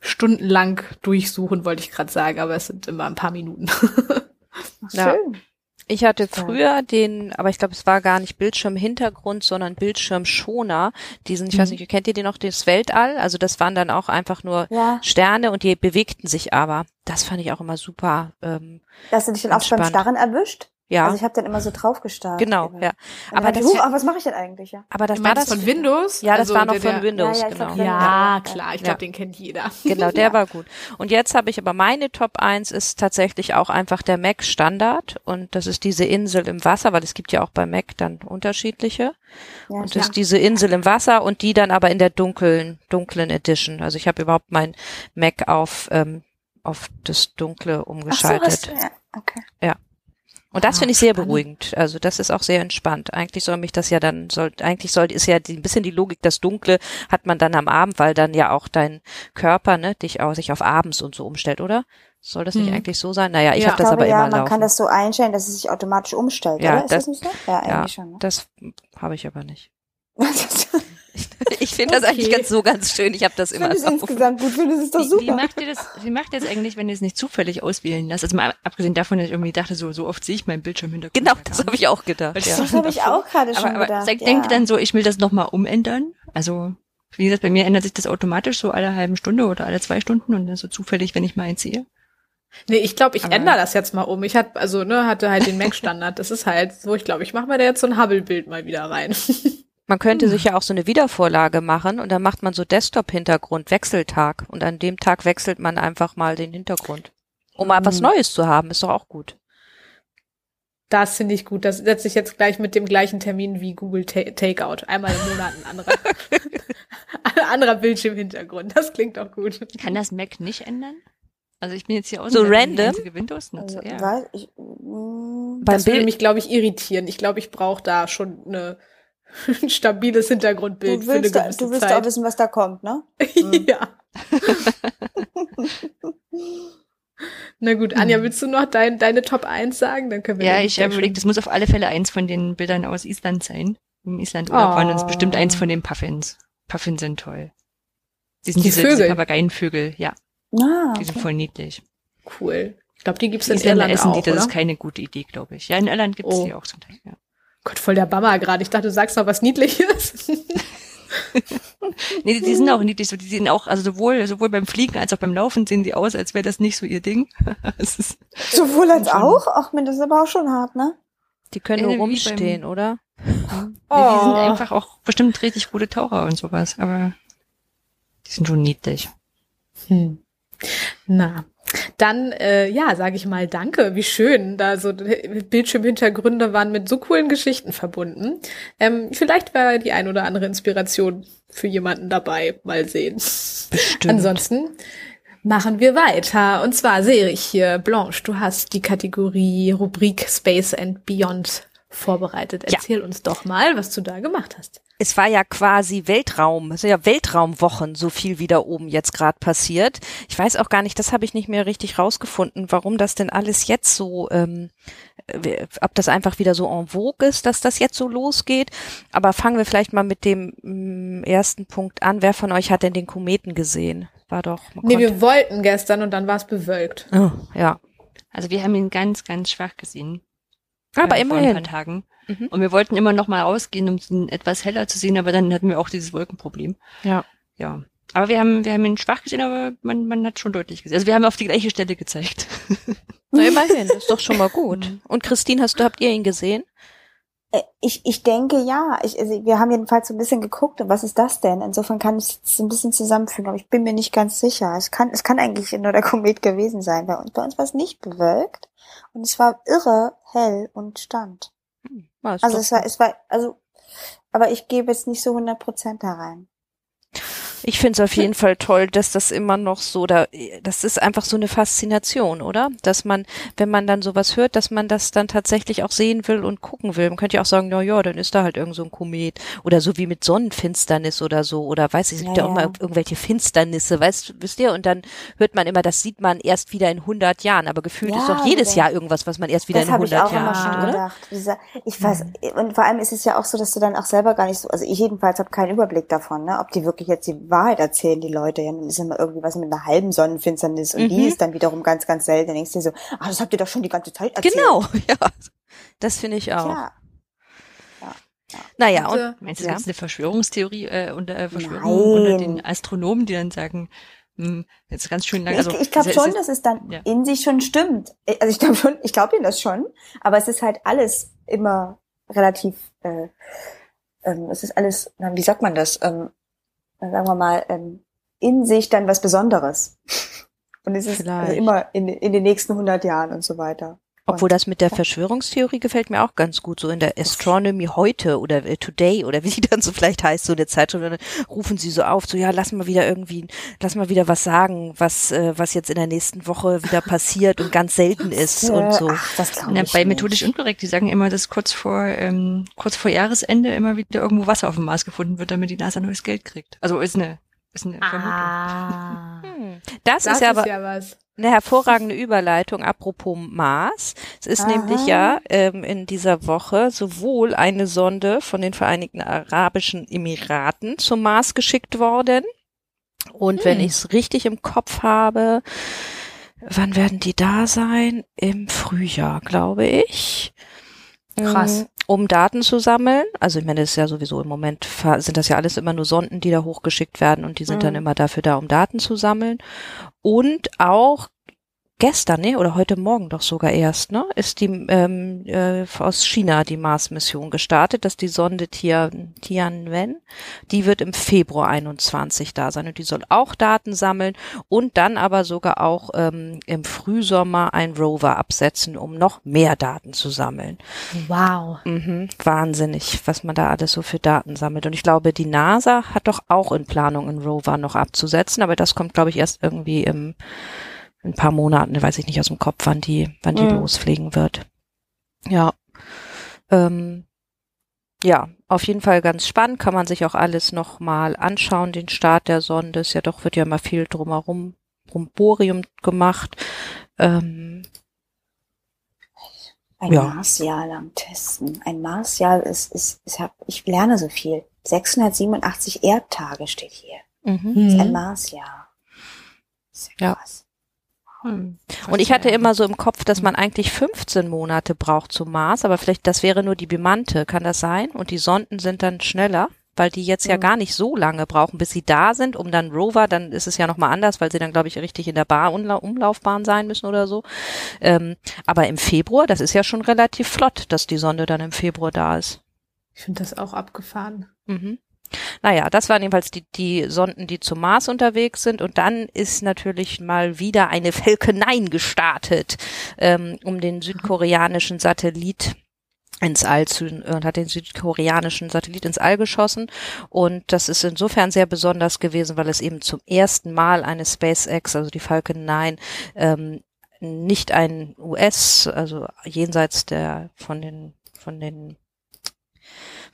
stundenlang durchsuchen, wollte ich gerade sagen, aber es sind immer ein paar Minuten. ja. Schön. Ich hatte früher den, aber ich glaube, es war gar nicht Bildschirmhintergrund, sondern Bildschirmschoner. Diesen, ich mhm. weiß nicht, kennt ihr den noch, das Weltall? Also das waren dann auch einfach nur ja. Sterne und die bewegten sich aber. Das fand ich auch immer super. Ähm, Hast du dich dann auch beim Starren erwischt? Ja. Also ich habe dann immer so drauf gestarrt. Genau, ja. Aber das, uh, was mache ich denn eigentlich? Ja. Aber das war das von Windows? Ja, das also war noch von Windows, ja, ja, genau. Ja, klar, ich glaube, den kennt jeder. Genau, der war gut. Und jetzt habe ich aber meine Top 1 ist tatsächlich auch einfach der Mac Standard und das ist diese Insel im Wasser, weil es gibt ja auch bei Mac dann unterschiedliche. Ja, und das ist diese Insel im Wasser und die dann aber in der dunklen dunklen Edition. Also ich habe überhaupt mein Mac auf ähm, auf das Dunkle umgeschaltet. Ach so, ja. Okay. Ja. Und das ah, finde ich sehr spannend. beruhigend. Also das ist auch sehr entspannt. Eigentlich soll mich das ja dann, soll, eigentlich soll, ist ja die, ein bisschen die Logik, das Dunkle hat man dann am Abend, weil dann ja auch dein Körper, ne, dich auch sich auf abends und so umstellt, oder? Soll das nicht hm. eigentlich so sein? Naja, ich ja. habe das glaube, aber ja, immer man kann das so einstellen, dass es sich automatisch umstellt, ja, oder? Ist das, das nicht so? Ja, eigentlich ja, schon. Ne? Das habe ich aber nicht. ich finde okay. das eigentlich ganz so ganz schön. Ich habe das immer. Ich finde es insgesamt gut. Finde es ist doch super. Wie, wie macht ihr das? Wie macht ihr das eigentlich, wenn ihr es nicht zufällig auswählen lasst? Also mal abgesehen davon, dass ich irgendwie dachte, so so oft sehe ich meinen Bildschirm hinter. Genau, das habe ich auch gedacht. Ja. Das habe ich auch gerade schon aber, gedacht. Aber ja. denkt ihr dann so, ich will das nochmal umändern? Also wie gesagt, bei mir ändert sich das automatisch so alle halben Stunde oder alle zwei Stunden und dann so zufällig, wenn ich mal eins sehe. Nee, ich glaube, ich ändere das jetzt mal um. Ich hatte also ne, hatte halt den Mac-Standard. Das ist halt so, ich glaube, ich mache mir da jetzt so ein Hubble-Bild mal wieder rein. Man könnte hm. sich ja auch so eine Wiedervorlage machen und dann macht man so Desktop-Hintergrund, Wechseltag und an dem Tag wechselt man einfach mal den Hintergrund. Um mal hm. was Neues zu haben, ist doch auch gut. Das finde ich gut. Das setze ich jetzt gleich mit dem gleichen Termin wie Google Ta Takeout. Einmal im Monat ein anderer, ein anderer Bildschirmhintergrund. Das klingt doch gut. Kann das Mac nicht ändern? Also ich bin jetzt hier aus so random. Windows nutze. Also, ja. ich, mm, das würde mich, glaube ich, irritieren. Ich glaube, ich brauche da schon eine, ein stabiles Hintergrundbild du willst für eine da, Du willst Zeit. auch wissen, was da kommt, ne? ja. Na gut, Anja, willst du noch dein, deine Top 1 sagen? Dann können wir Ja, ich habe überlegt, das muss auf alle Fälle eins von den Bildern aus Island sein. Im Island oh. waren uns bestimmt eins von den Puffins. Puffins sind toll. Die sind die diese, Vögel. diese Papageienvögel, ja. Ah, Die sind voll niedlich. Cool. Ich glaube, die gibt's in Irland essen auch, die, das oder? ist keine gute Idee, glaube ich. Ja, in Irland gibt's Oh. die auch zum Teil, ja. Gott, voll der Bammer gerade. Ich dachte, du sagst noch was Niedliches. Nee, die, die sind auch niedlich, so, die sehen auch, also sowohl, sowohl beim Fliegen als auch beim Laufen sehen die aus, als wäre das nicht so ihr Ding. Sowohl als auch? Ach, mir das ist aber auch schon hart, ne? Die können nur rumstehen, oder? nee, die Oh. sind einfach auch bestimmt richtig gute Taucher und sowas, aber die sind schon niedlich. Hm. Na, dann, äh, ja, sage ich mal Danke. Wie schön, da so Bildschirmhintergründe waren mit so coolen Geschichten verbunden. Ähm, vielleicht wäre die ein oder andere Inspiration für jemanden dabei. Mal sehen. Bestimmt. Ansonsten machen wir weiter. Und zwar sehe ich hier, Blanche, du hast die Kategorie Rubrik Space and Beyond vorbereitet. Ja. Erzähl uns doch mal, was du da gemacht hast. Es war ja quasi Weltraum, es sind ja Weltraumwochen, so viel wie da oben jetzt gerade passiert. Ich weiß auch gar nicht, das habe ich nicht mehr richtig rausgefunden, warum das denn alles jetzt so, ähm, äh, ob das einfach wieder so en vogue ist, dass das jetzt so losgeht. Aber fangen wir vielleicht mal mit dem mm, ersten Punkt an. Wer von euch hat denn den Kometen gesehen? War doch. Nee, konnte- wir wollten gestern und dann war es bewölkt. oh, ja. Also wir haben ihn ganz, ganz schwach gesehen. Aber äh, Vor ein immerhin. paar Tagen. Mhm. Und wir wollten immer noch mal rausgehen, um ihn etwas heller zu sehen, aber dann hatten wir auch dieses Wolkenproblem. Ja. Ja. Aber wir haben, wir haben ihn schwach gesehen, aber man, man hat schon deutlich gesehen. Also wir haben auf die gleiche Stelle gezeigt. Na, immerhin, das ist doch schon mal gut. Und Christine, hast du, habt ihr ihn gesehen? Äh, Ich, ich denke ja. Ich, also wir haben jedenfalls so ein bisschen geguckt, und was ist das denn? Insofern kann ich es ein bisschen zusammenfügen, aber ich bin mir nicht ganz sicher. Es kann, es kann eigentlich nur der Komet gewesen sein. Bei uns, bei uns war es nicht bewölkt und es war irre hell und stand. Ist Also es war, es war, also, aber ich gebe jetzt nicht so 100 Prozent da rein. Ich finde es auf jeden Fall toll, dass das immer noch so, da, das ist einfach so eine Faszination, oder? Dass man, wenn man dann sowas hört, dass man das dann tatsächlich auch sehen will und gucken will. Man könnte ja auch sagen, na ja, dann ist da halt irgend so ein Komet. Oder so wie mit Sonnenfinsternis oder so. Oder weiß ich, es gibt ja, Ja, auch mal irgendwelche Finsternisse, weißt, wisst ihr? Und dann hört man immer, das sieht man erst wieder in 100 Jahren. Aber gefühlt Ja, ist doch jedes. Jahr irgendwas, was man erst wieder in habe ich 100 auch immer Jahren sieht, oder? gedacht. Ich weiß, und vor allem ist es ja auch so, dass du dann auch selber gar nicht so, also ich jedenfalls habe keinen Überblick davon, ne, ob die wirklich jetzt die Wahrheit erzählen, die Leute. Ja, dann ist immer irgendwie was mit einer halben Sonnenfinsternis und die Mhm. ist dann wiederum ganz, ganz selten. Dann denkst du dir so, ach, das habt ihr doch schon die ganze Zeit erzählt. Genau, ja. Das finde ich auch. Ja. Naja, Und, und, äh, Meinst du, Ja. das ist eine Verschwörungstheorie äh, unter äh, Verschwörung Nein. unter den Astronomen, die dann sagen, hm, jetzt ganz schön lang. Ich, Also ich glaube es ist- schon, dass es dann ja. in sich schon stimmt. Also ich glaube schon, ich glaube ihnen das schon, aber es ist halt alles immer relativ, äh, ähm, es ist alles, na, wie sagt man das, ähm, sagen wir mal, ähm, in sich dann was Besonderes. Und es ist also immer in, in den nächsten 100 Jahren und so weiter. Obwohl das mit der Verschwörungstheorie gefällt mir auch ganz gut, so in der Astronomy heute oder äh, Today oder wie die dann so vielleicht heißt, so eine Zeitschrift, dann rufen sie so auf, so ja, lass mal wieder irgendwie, lass mal wieder was sagen, was, äh, was jetzt in der nächsten Woche wieder passiert und ganz selten ist und so. Ach, das Na, bei nicht. methodisch unkorrekt, die sagen immer, dass kurz vor ähm, kurz vor Jahresende immer wieder irgendwo Wasser auf dem Mars gefunden wird, damit die NASA neues Geld kriegt. Also ist eine ist eine Vermutung. ah. Hm. Das, Das ist ja aber, ja was. Eine hervorragende Überleitung apropos Mars. Es ist Aha. nämlich ja ähm, in dieser Woche sowohl eine Sonde von den Vereinigten Arabischen Emiraten zum Mars geschickt worden. Und hm. wenn ich es richtig im Kopf habe, wann werden die da sein? Im Frühjahr, glaube ich. Krass. Um Daten zu sammeln. Also ich meine, das ist ja sowieso im Moment sind das ja alles immer nur Sonden, die da hochgeschickt werden und die sind mhm. dann immer dafür da, um Daten zu sammeln. Und auch gestern, ne, oder heute Morgen doch sogar erst, ne, ist die ähm, äh, aus China die Mars-Mission gestartet, dass die Sonde Tian, Tianwen, die wird im Februar 21 da sein und die soll auch Daten sammeln und dann aber sogar auch ähm, im Frühsommer ein Rover absetzen, um noch mehr Daten zu sammeln. Wow. Mhm, wahnsinnig, was man da alles so für Daten sammelt. Und ich glaube, die NASA hat doch auch in Planung, einen Rover noch abzusetzen, aber das kommt, glaube ich, erst irgendwie im ein paar Monaten, weiß ich nicht aus dem Kopf, wann die, wann die mhm. losfliegen wird. Ja. Ähm, ja, auf jeden Fall ganz spannend, kann man sich auch alles nochmal anschauen, den Start der Sonde, ist ja doch, wird ja mal viel drumherum, Brumborium gemacht. Ähm, ein ja. Marsjahr lang testen. Ein Marsjahr ist, ist, ist, ich lerne so viel. 687 Erdtage steht hier. Mhm. Das ist ein Marsjahr. Sehr krass. Hm. Und ich hatte immer so im Kopf, dass man eigentlich 15 Monate braucht zum Mars, aber vielleicht das wäre nur die Bemannte, kann das sein? Und die Sonden sind dann schneller, weil die jetzt ja hm. gar nicht so lange brauchen, bis sie da sind, um dann Rover, dann ist es ja nochmal anders, weil sie dann, glaube ich, richtig in der Bar Umlaufbahn sein müssen oder so. Ähm, aber im Februar, das ist ja schon relativ flott, dass die Sonde dann im Februar da ist. Ich finde das auch abgefahren. Mhm. Naja, das waren jedenfalls die, die Sonden, die zum Mars unterwegs sind. Und dann ist natürlich mal wieder eine Falcon 9 gestartet, ähm, um den südkoreanischen Satellit ins All zu und hat den südkoreanischen Satellit ins All geschossen und das ist insofern sehr besonders gewesen, weil es eben zum ersten Mal eine SpaceX, also die Falcon 9, ähm, nicht ein US, also jenseits der von den von den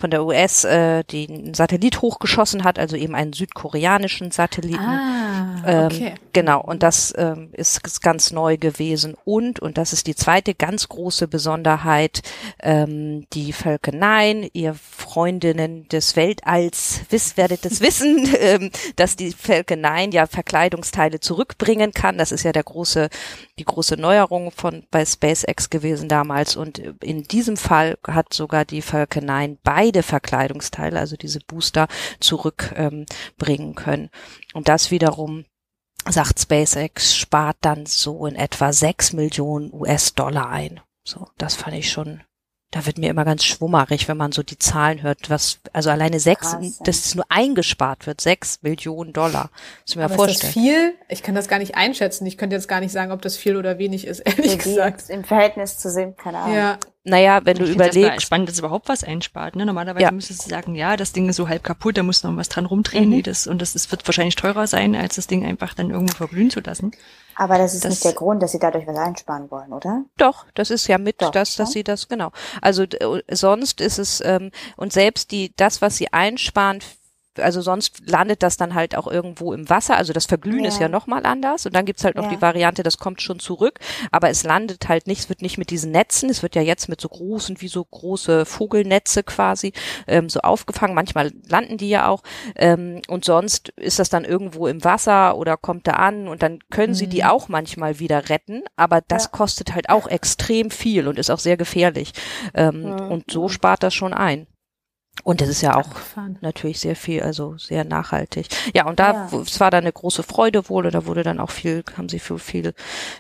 von der US äh, den Satellit hochgeschossen hat, also eben einen südkoreanischen Satelliten. Ah, ähm, okay. Ähm, genau, und das ähm, ist ganz neu gewesen. Und, und das ist die zweite ganz große Besonderheit, ähm, die 9, ihr Freundinnen des Weltalls, wisst, werdet es wissen, ähm, dass die 9 ja Verkleidungsteile zurückbringen kann. Das ist ja der große, die große Neuerung von bei SpaceX gewesen damals. Und in diesem Fall hat sogar die Falcon 9 bei beide Verkleidungsteile, also diese Booster, zurückbringen ähm, können. Und das wiederum sagt SpaceX, spart dann so in etwa sechs Millionen US-Dollar ein. So, das fand ich schon da wird mir immer ganz schwummerig, wenn man so die Zahlen hört, was, also alleine sechs, Krass, dass es nur eingespart wird, sechs Millionen Dollar. Muss mir Aber vorstellen. Ist das viel? Ich kann das gar nicht einschätzen. Ich könnte jetzt gar nicht sagen, ob das viel oder wenig ist, ehrlich gesagt. Im Verhältnis zu sehen, keine Ahnung. Ja. Naja, wenn du ich überlegst. Das spannend, dass überhaupt was einspart. Ne? Normalerweise ja. müsstest du sagen, ja, das Ding ist so halb kaputt, da muss noch was dran rumdrehen. Mhm. Nee, das, und das, das wird wahrscheinlich teurer sein, als das Ding einfach dann irgendwo verglühen zu lassen. Aber das ist das, nicht der Grund, dass sie dadurch was einsparen wollen, oder? Doch, das ist ja mit Doch, das, dass ja? sie das, genau. Also sonst ist es, ähm, und selbst die, das, was sie einsparen also sonst landet das dann halt auch irgendwo im Wasser. Also das Verglühen ja. ist ja nochmal anders. Und dann gibt's halt noch ja. die Variante, das kommt schon zurück, aber es landet halt nicht, es wird nicht mit diesen Netzen, es wird ja jetzt mit so großen, wie so große Vogelnetze quasi ähm, so aufgefangen. Manchmal landen die ja auch. Ähm, und sonst ist das dann irgendwo im Wasser oder kommt da an und dann können mhm. sie die mhm. auch manchmal wieder retten, aber das ja. kostet halt auch extrem viel und ist auch sehr gefährlich. Ähm. Und so spart das schon ein. Und das ist ja auch Abgefahren. natürlich sehr viel, also sehr nachhaltig. Ja, und da, ja. es war dann eine große Freude wohl, und da wurde dann auch viel, haben sie viel, viel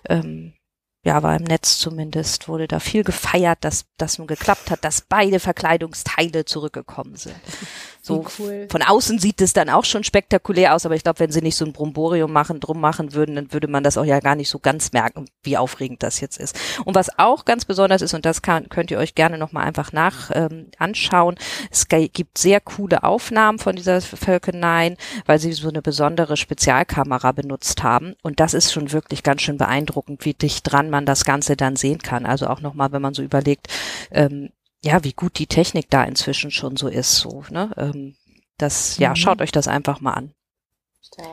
ähm, ja, war im Netz zumindest, wurde da viel gefeiert, dass das nun geklappt hat, dass beide Verkleidungsteile zurückgekommen sind. So cool. von außen sieht es dann auch schon spektakulär aus, aber ich glaube, wenn sie nicht so ein Bromborium machen, drum machen würden, dann würde man das auch ja gar nicht so ganz merken, wie aufregend das jetzt ist. Und was auch ganz besonders ist, und das kann, könnt ihr euch gerne nochmal einfach nach ähm, anschauen, es gibt sehr coole Aufnahmen von dieser Falcon 9, weil sie so eine besondere Spezialkamera benutzt haben. Und das ist schon wirklich ganz schön beeindruckend, wie dicht dran man das Ganze dann sehen kann. Also auch nochmal, wenn man so überlegt, ähm, ja, wie gut die Technik da inzwischen schon so ist, so, ne? Ähm, das, ja, mhm. schaut euch das einfach mal an.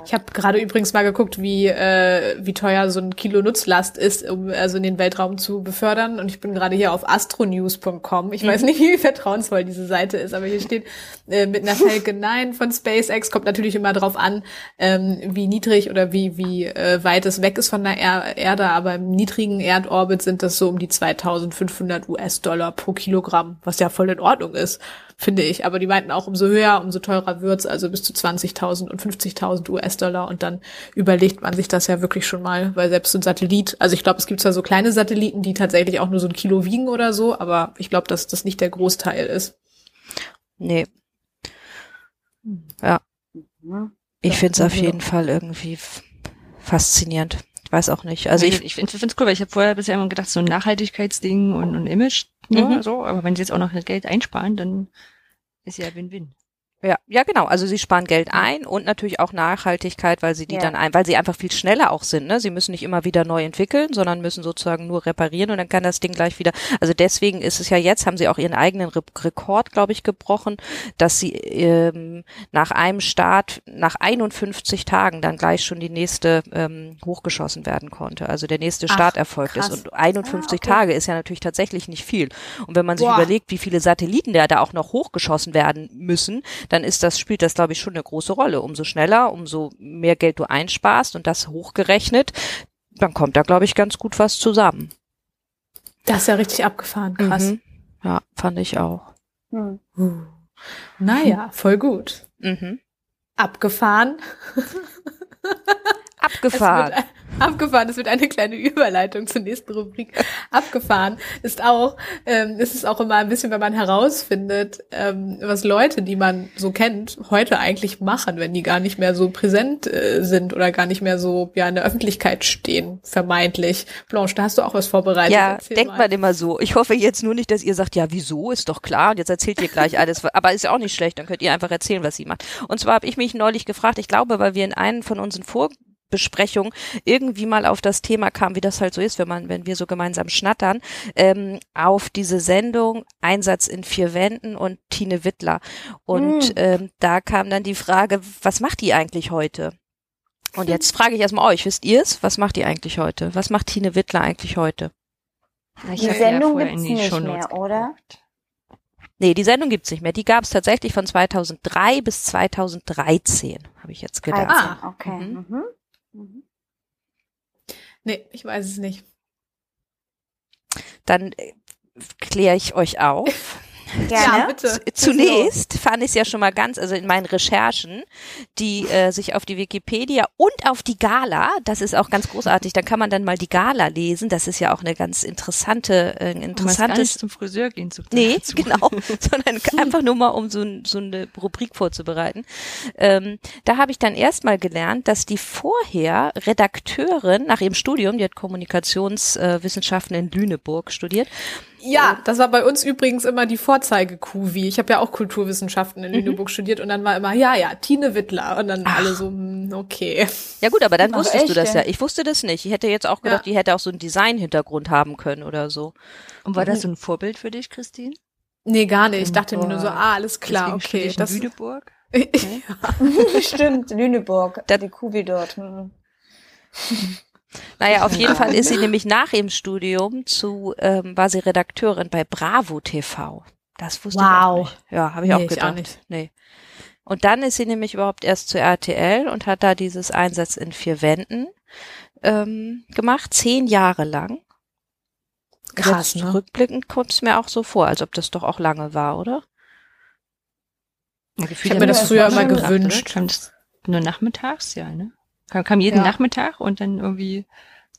Ich habe gerade übrigens mal geguckt, wie, äh, wie teuer so ein Kilo Nutzlast ist, um also in den Weltraum zu befördern. Und ich bin gerade hier auf astronews.com. Ich mhm. weiß nicht, wie vertrauensvoll diese Seite ist, aber hier steht äh, mit einer Falcon 9 von SpaceX. Kommt natürlich immer drauf an, ähm, wie niedrig oder wie, wie äh, weit es weg ist von der er Erde. Aber im niedrigen Erdorbit sind das so um die 2500 US-Dollar pro Kilogramm, was ja voll in Ordnung ist finde ich. Aber die meinten auch, umso höher, umso teurer wird's, also bis zu 20.000 und 50.000 US-Dollar. Und dann überlegt man sich das ja wirklich schon mal, weil selbst so ein Satellit, also ich glaube, es gibt zwar so kleine Satelliten, die tatsächlich auch nur so ein Kilo wiegen oder so, aber ich glaube, dass das nicht der Großteil ist. Nee. Ja. Ich finde es auf jeden Fall irgendwie faszinierend. Ich weiß auch nicht. Also ich, ich finde es cool, weil ich habe vorher bisher immer gedacht, so ein Nachhaltigkeitsding und ein Image, ne, mhm. so, aber wenn sie jetzt auch noch Geld einsparen, dann ist ja Win-Win. Ja, ja, genau. Also sie sparen Geld ein und natürlich auch Nachhaltigkeit, weil sie die ja. dann ein, weil sie einfach viel schneller auch sind. Ne? Sie müssen nicht immer wieder neu entwickeln, sondern müssen sozusagen nur reparieren und dann kann das Ding gleich wieder. Also deswegen ist es ja jetzt, haben sie auch ihren eigenen Re Rekord, glaube ich, gebrochen, dass sie ähm, nach einem Start, nach 51 Tagen dann gleich schon die nächste ähm, hochgeschossen werden konnte. Also der nächste Start erfolgt ist. Und 51 ah, okay. Tage ist ja natürlich tatsächlich nicht viel. Und wenn man sich Boah. überlegt, wie viele Satelliten da auch noch hochgeschossen werden müssen, dann ist das, spielt das, glaube ich, schon eine große Rolle. Umso schneller, umso mehr Geld du einsparst und das hochgerechnet, dann kommt da, glaube ich, ganz gut was zusammen. Das ist ja richtig abgefahren, krass. Mhm. Ja, fand ich auch. Hm. Naja, voll gut. Mhm. Abgefahren. Abgefahren. Abgefahren, das wird eine kleine Überleitung zur nächsten Rubrik. Abgefahren ist auch, ähm, ist es auch immer ein bisschen, wenn man herausfindet, ähm, was Leute, die man so kennt, heute eigentlich machen, wenn die gar nicht mehr so präsent äh, sind oder gar nicht mehr so ja in der Öffentlichkeit stehen, vermeintlich. Blanche, da hast du auch was vorbereitet. Ja, Erzähl denkt mal. man immer so. Ich hoffe jetzt nur nicht, dass ihr sagt, ja, wieso, ist doch klar, und jetzt erzählt ihr gleich alles, aber ist ja auch nicht schlecht, dann könnt ihr einfach erzählen, was sie macht. Und zwar habe ich mich neulich gefragt, ich glaube, weil wir in einem von unseren Vor Besprechung irgendwie mal auf das Thema kam, wie das halt so ist, wenn man, wenn wir so gemeinsam schnattern, ähm, auf diese Sendung Einsatz in vier Wänden und Tine Wittler. Und mm. ähm, da kam dann die Frage, was macht die eigentlich heute? Und jetzt frage ich erstmal euch, wisst ihr es? Was macht die eigentlich heute? Was macht Tine Wittler eigentlich heute? Die Sendung ja gibt's nicht mehr, oder? Nee, die Sendung gibt's nicht mehr. Die gab's tatsächlich von 2003 bis 2013, habe ich jetzt gedacht. Ah, okay. Mhm. Mhm. Mhm. Nee, ich weiß es nicht. Dann äh, kläre ich euch auf. Gerne. Ja, bitte. Zunächst fand ich es ja schon mal ganz, also in meinen Recherchen, die äh, sich auf die Wikipedia und auf die Gala, das ist auch ganz großartig, dann kann man dann mal die Gala lesen, das ist ja auch eine ganz interessante, äh, interessantes. Um zum Friseur gehen zu Nee, zu. genau, sondern einfach nur mal, um so, so eine Rubrik vorzubereiten. Ähm, da habe ich dann erstmal gelernt, dass die vorher Redakteurin nach ihrem Studium, die hat Kommunikationswissenschaften äh, in Lüneburg studiert, ja, das war bei uns übrigens immer die Vorzeige-Kuvi. Ich habe ja auch Kulturwissenschaften in mhm. Lüneburg studiert und dann war immer, ja, ja, Tine Wittler. Und dann Ach. alle so, hm, okay. Ja gut, aber dann Ach, wusstest echt, du das ja. Ich wusste das nicht. Ich hätte jetzt auch gedacht, ja. die hätte auch so einen Design-Hintergrund haben können oder so. Und war das so ein Vorbild für dich, Christine? Nee, gar nicht. Ich dachte mir nur so, ah, alles klar, okay. Das Lüneburg? Okay. ja. Stimmt, Lüneburg. Da, die Kuvi dort. Mhm. Naja, auf jeden Fall ist sie nämlich nach ihrem Studium zu, ähm, war sie Redakteurin bei Bravo TV. Das wusste wow. ich auch nicht. Ja, habe ich nee, auch gedacht. Ich auch nicht. Nee. Und dann ist sie nämlich überhaupt erst zu RTL und hat da dieses Einsatz in vier Wänden ähm, gemacht, zehn Jahre lang. Krass, ne? Rückblickend kommt es mir auch so vor, als ob das doch auch lange war, oder? Ich habe mir das früher immer gewünscht. Nur nachmittags, ja, ne? Kam, kam jeden ja. Nachmittag und dann irgendwie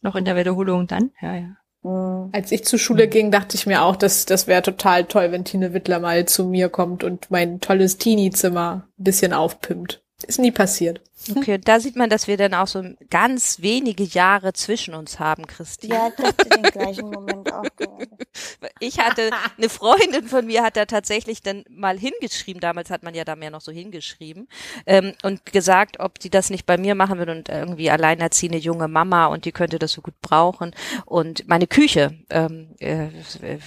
noch in der Wiederholung dann, ja, ja. Mhm. Als ich zur Schule ging, dachte ich mir auch, dass das wäre total toll, wenn Tine Wittler mal zu mir kommt und mein tolles Teenie-Zimmer ein bisschen aufpimmt. Ist nie passiert. Okay, und da sieht man, dass wir dann auch so ganz wenige Jahre zwischen uns haben, Christine. Ja, ich dachte den gleichen Moment auch gerade. Ich hatte, eine Freundin von mir hat da tatsächlich dann mal hingeschrieben, damals hat man ja da mehr noch so hingeschrieben, ähm, und gesagt, ob die das nicht bei mir machen würde und irgendwie alleinerziehende junge Mama und die könnte das so gut brauchen. Und meine Küche ähm, äh,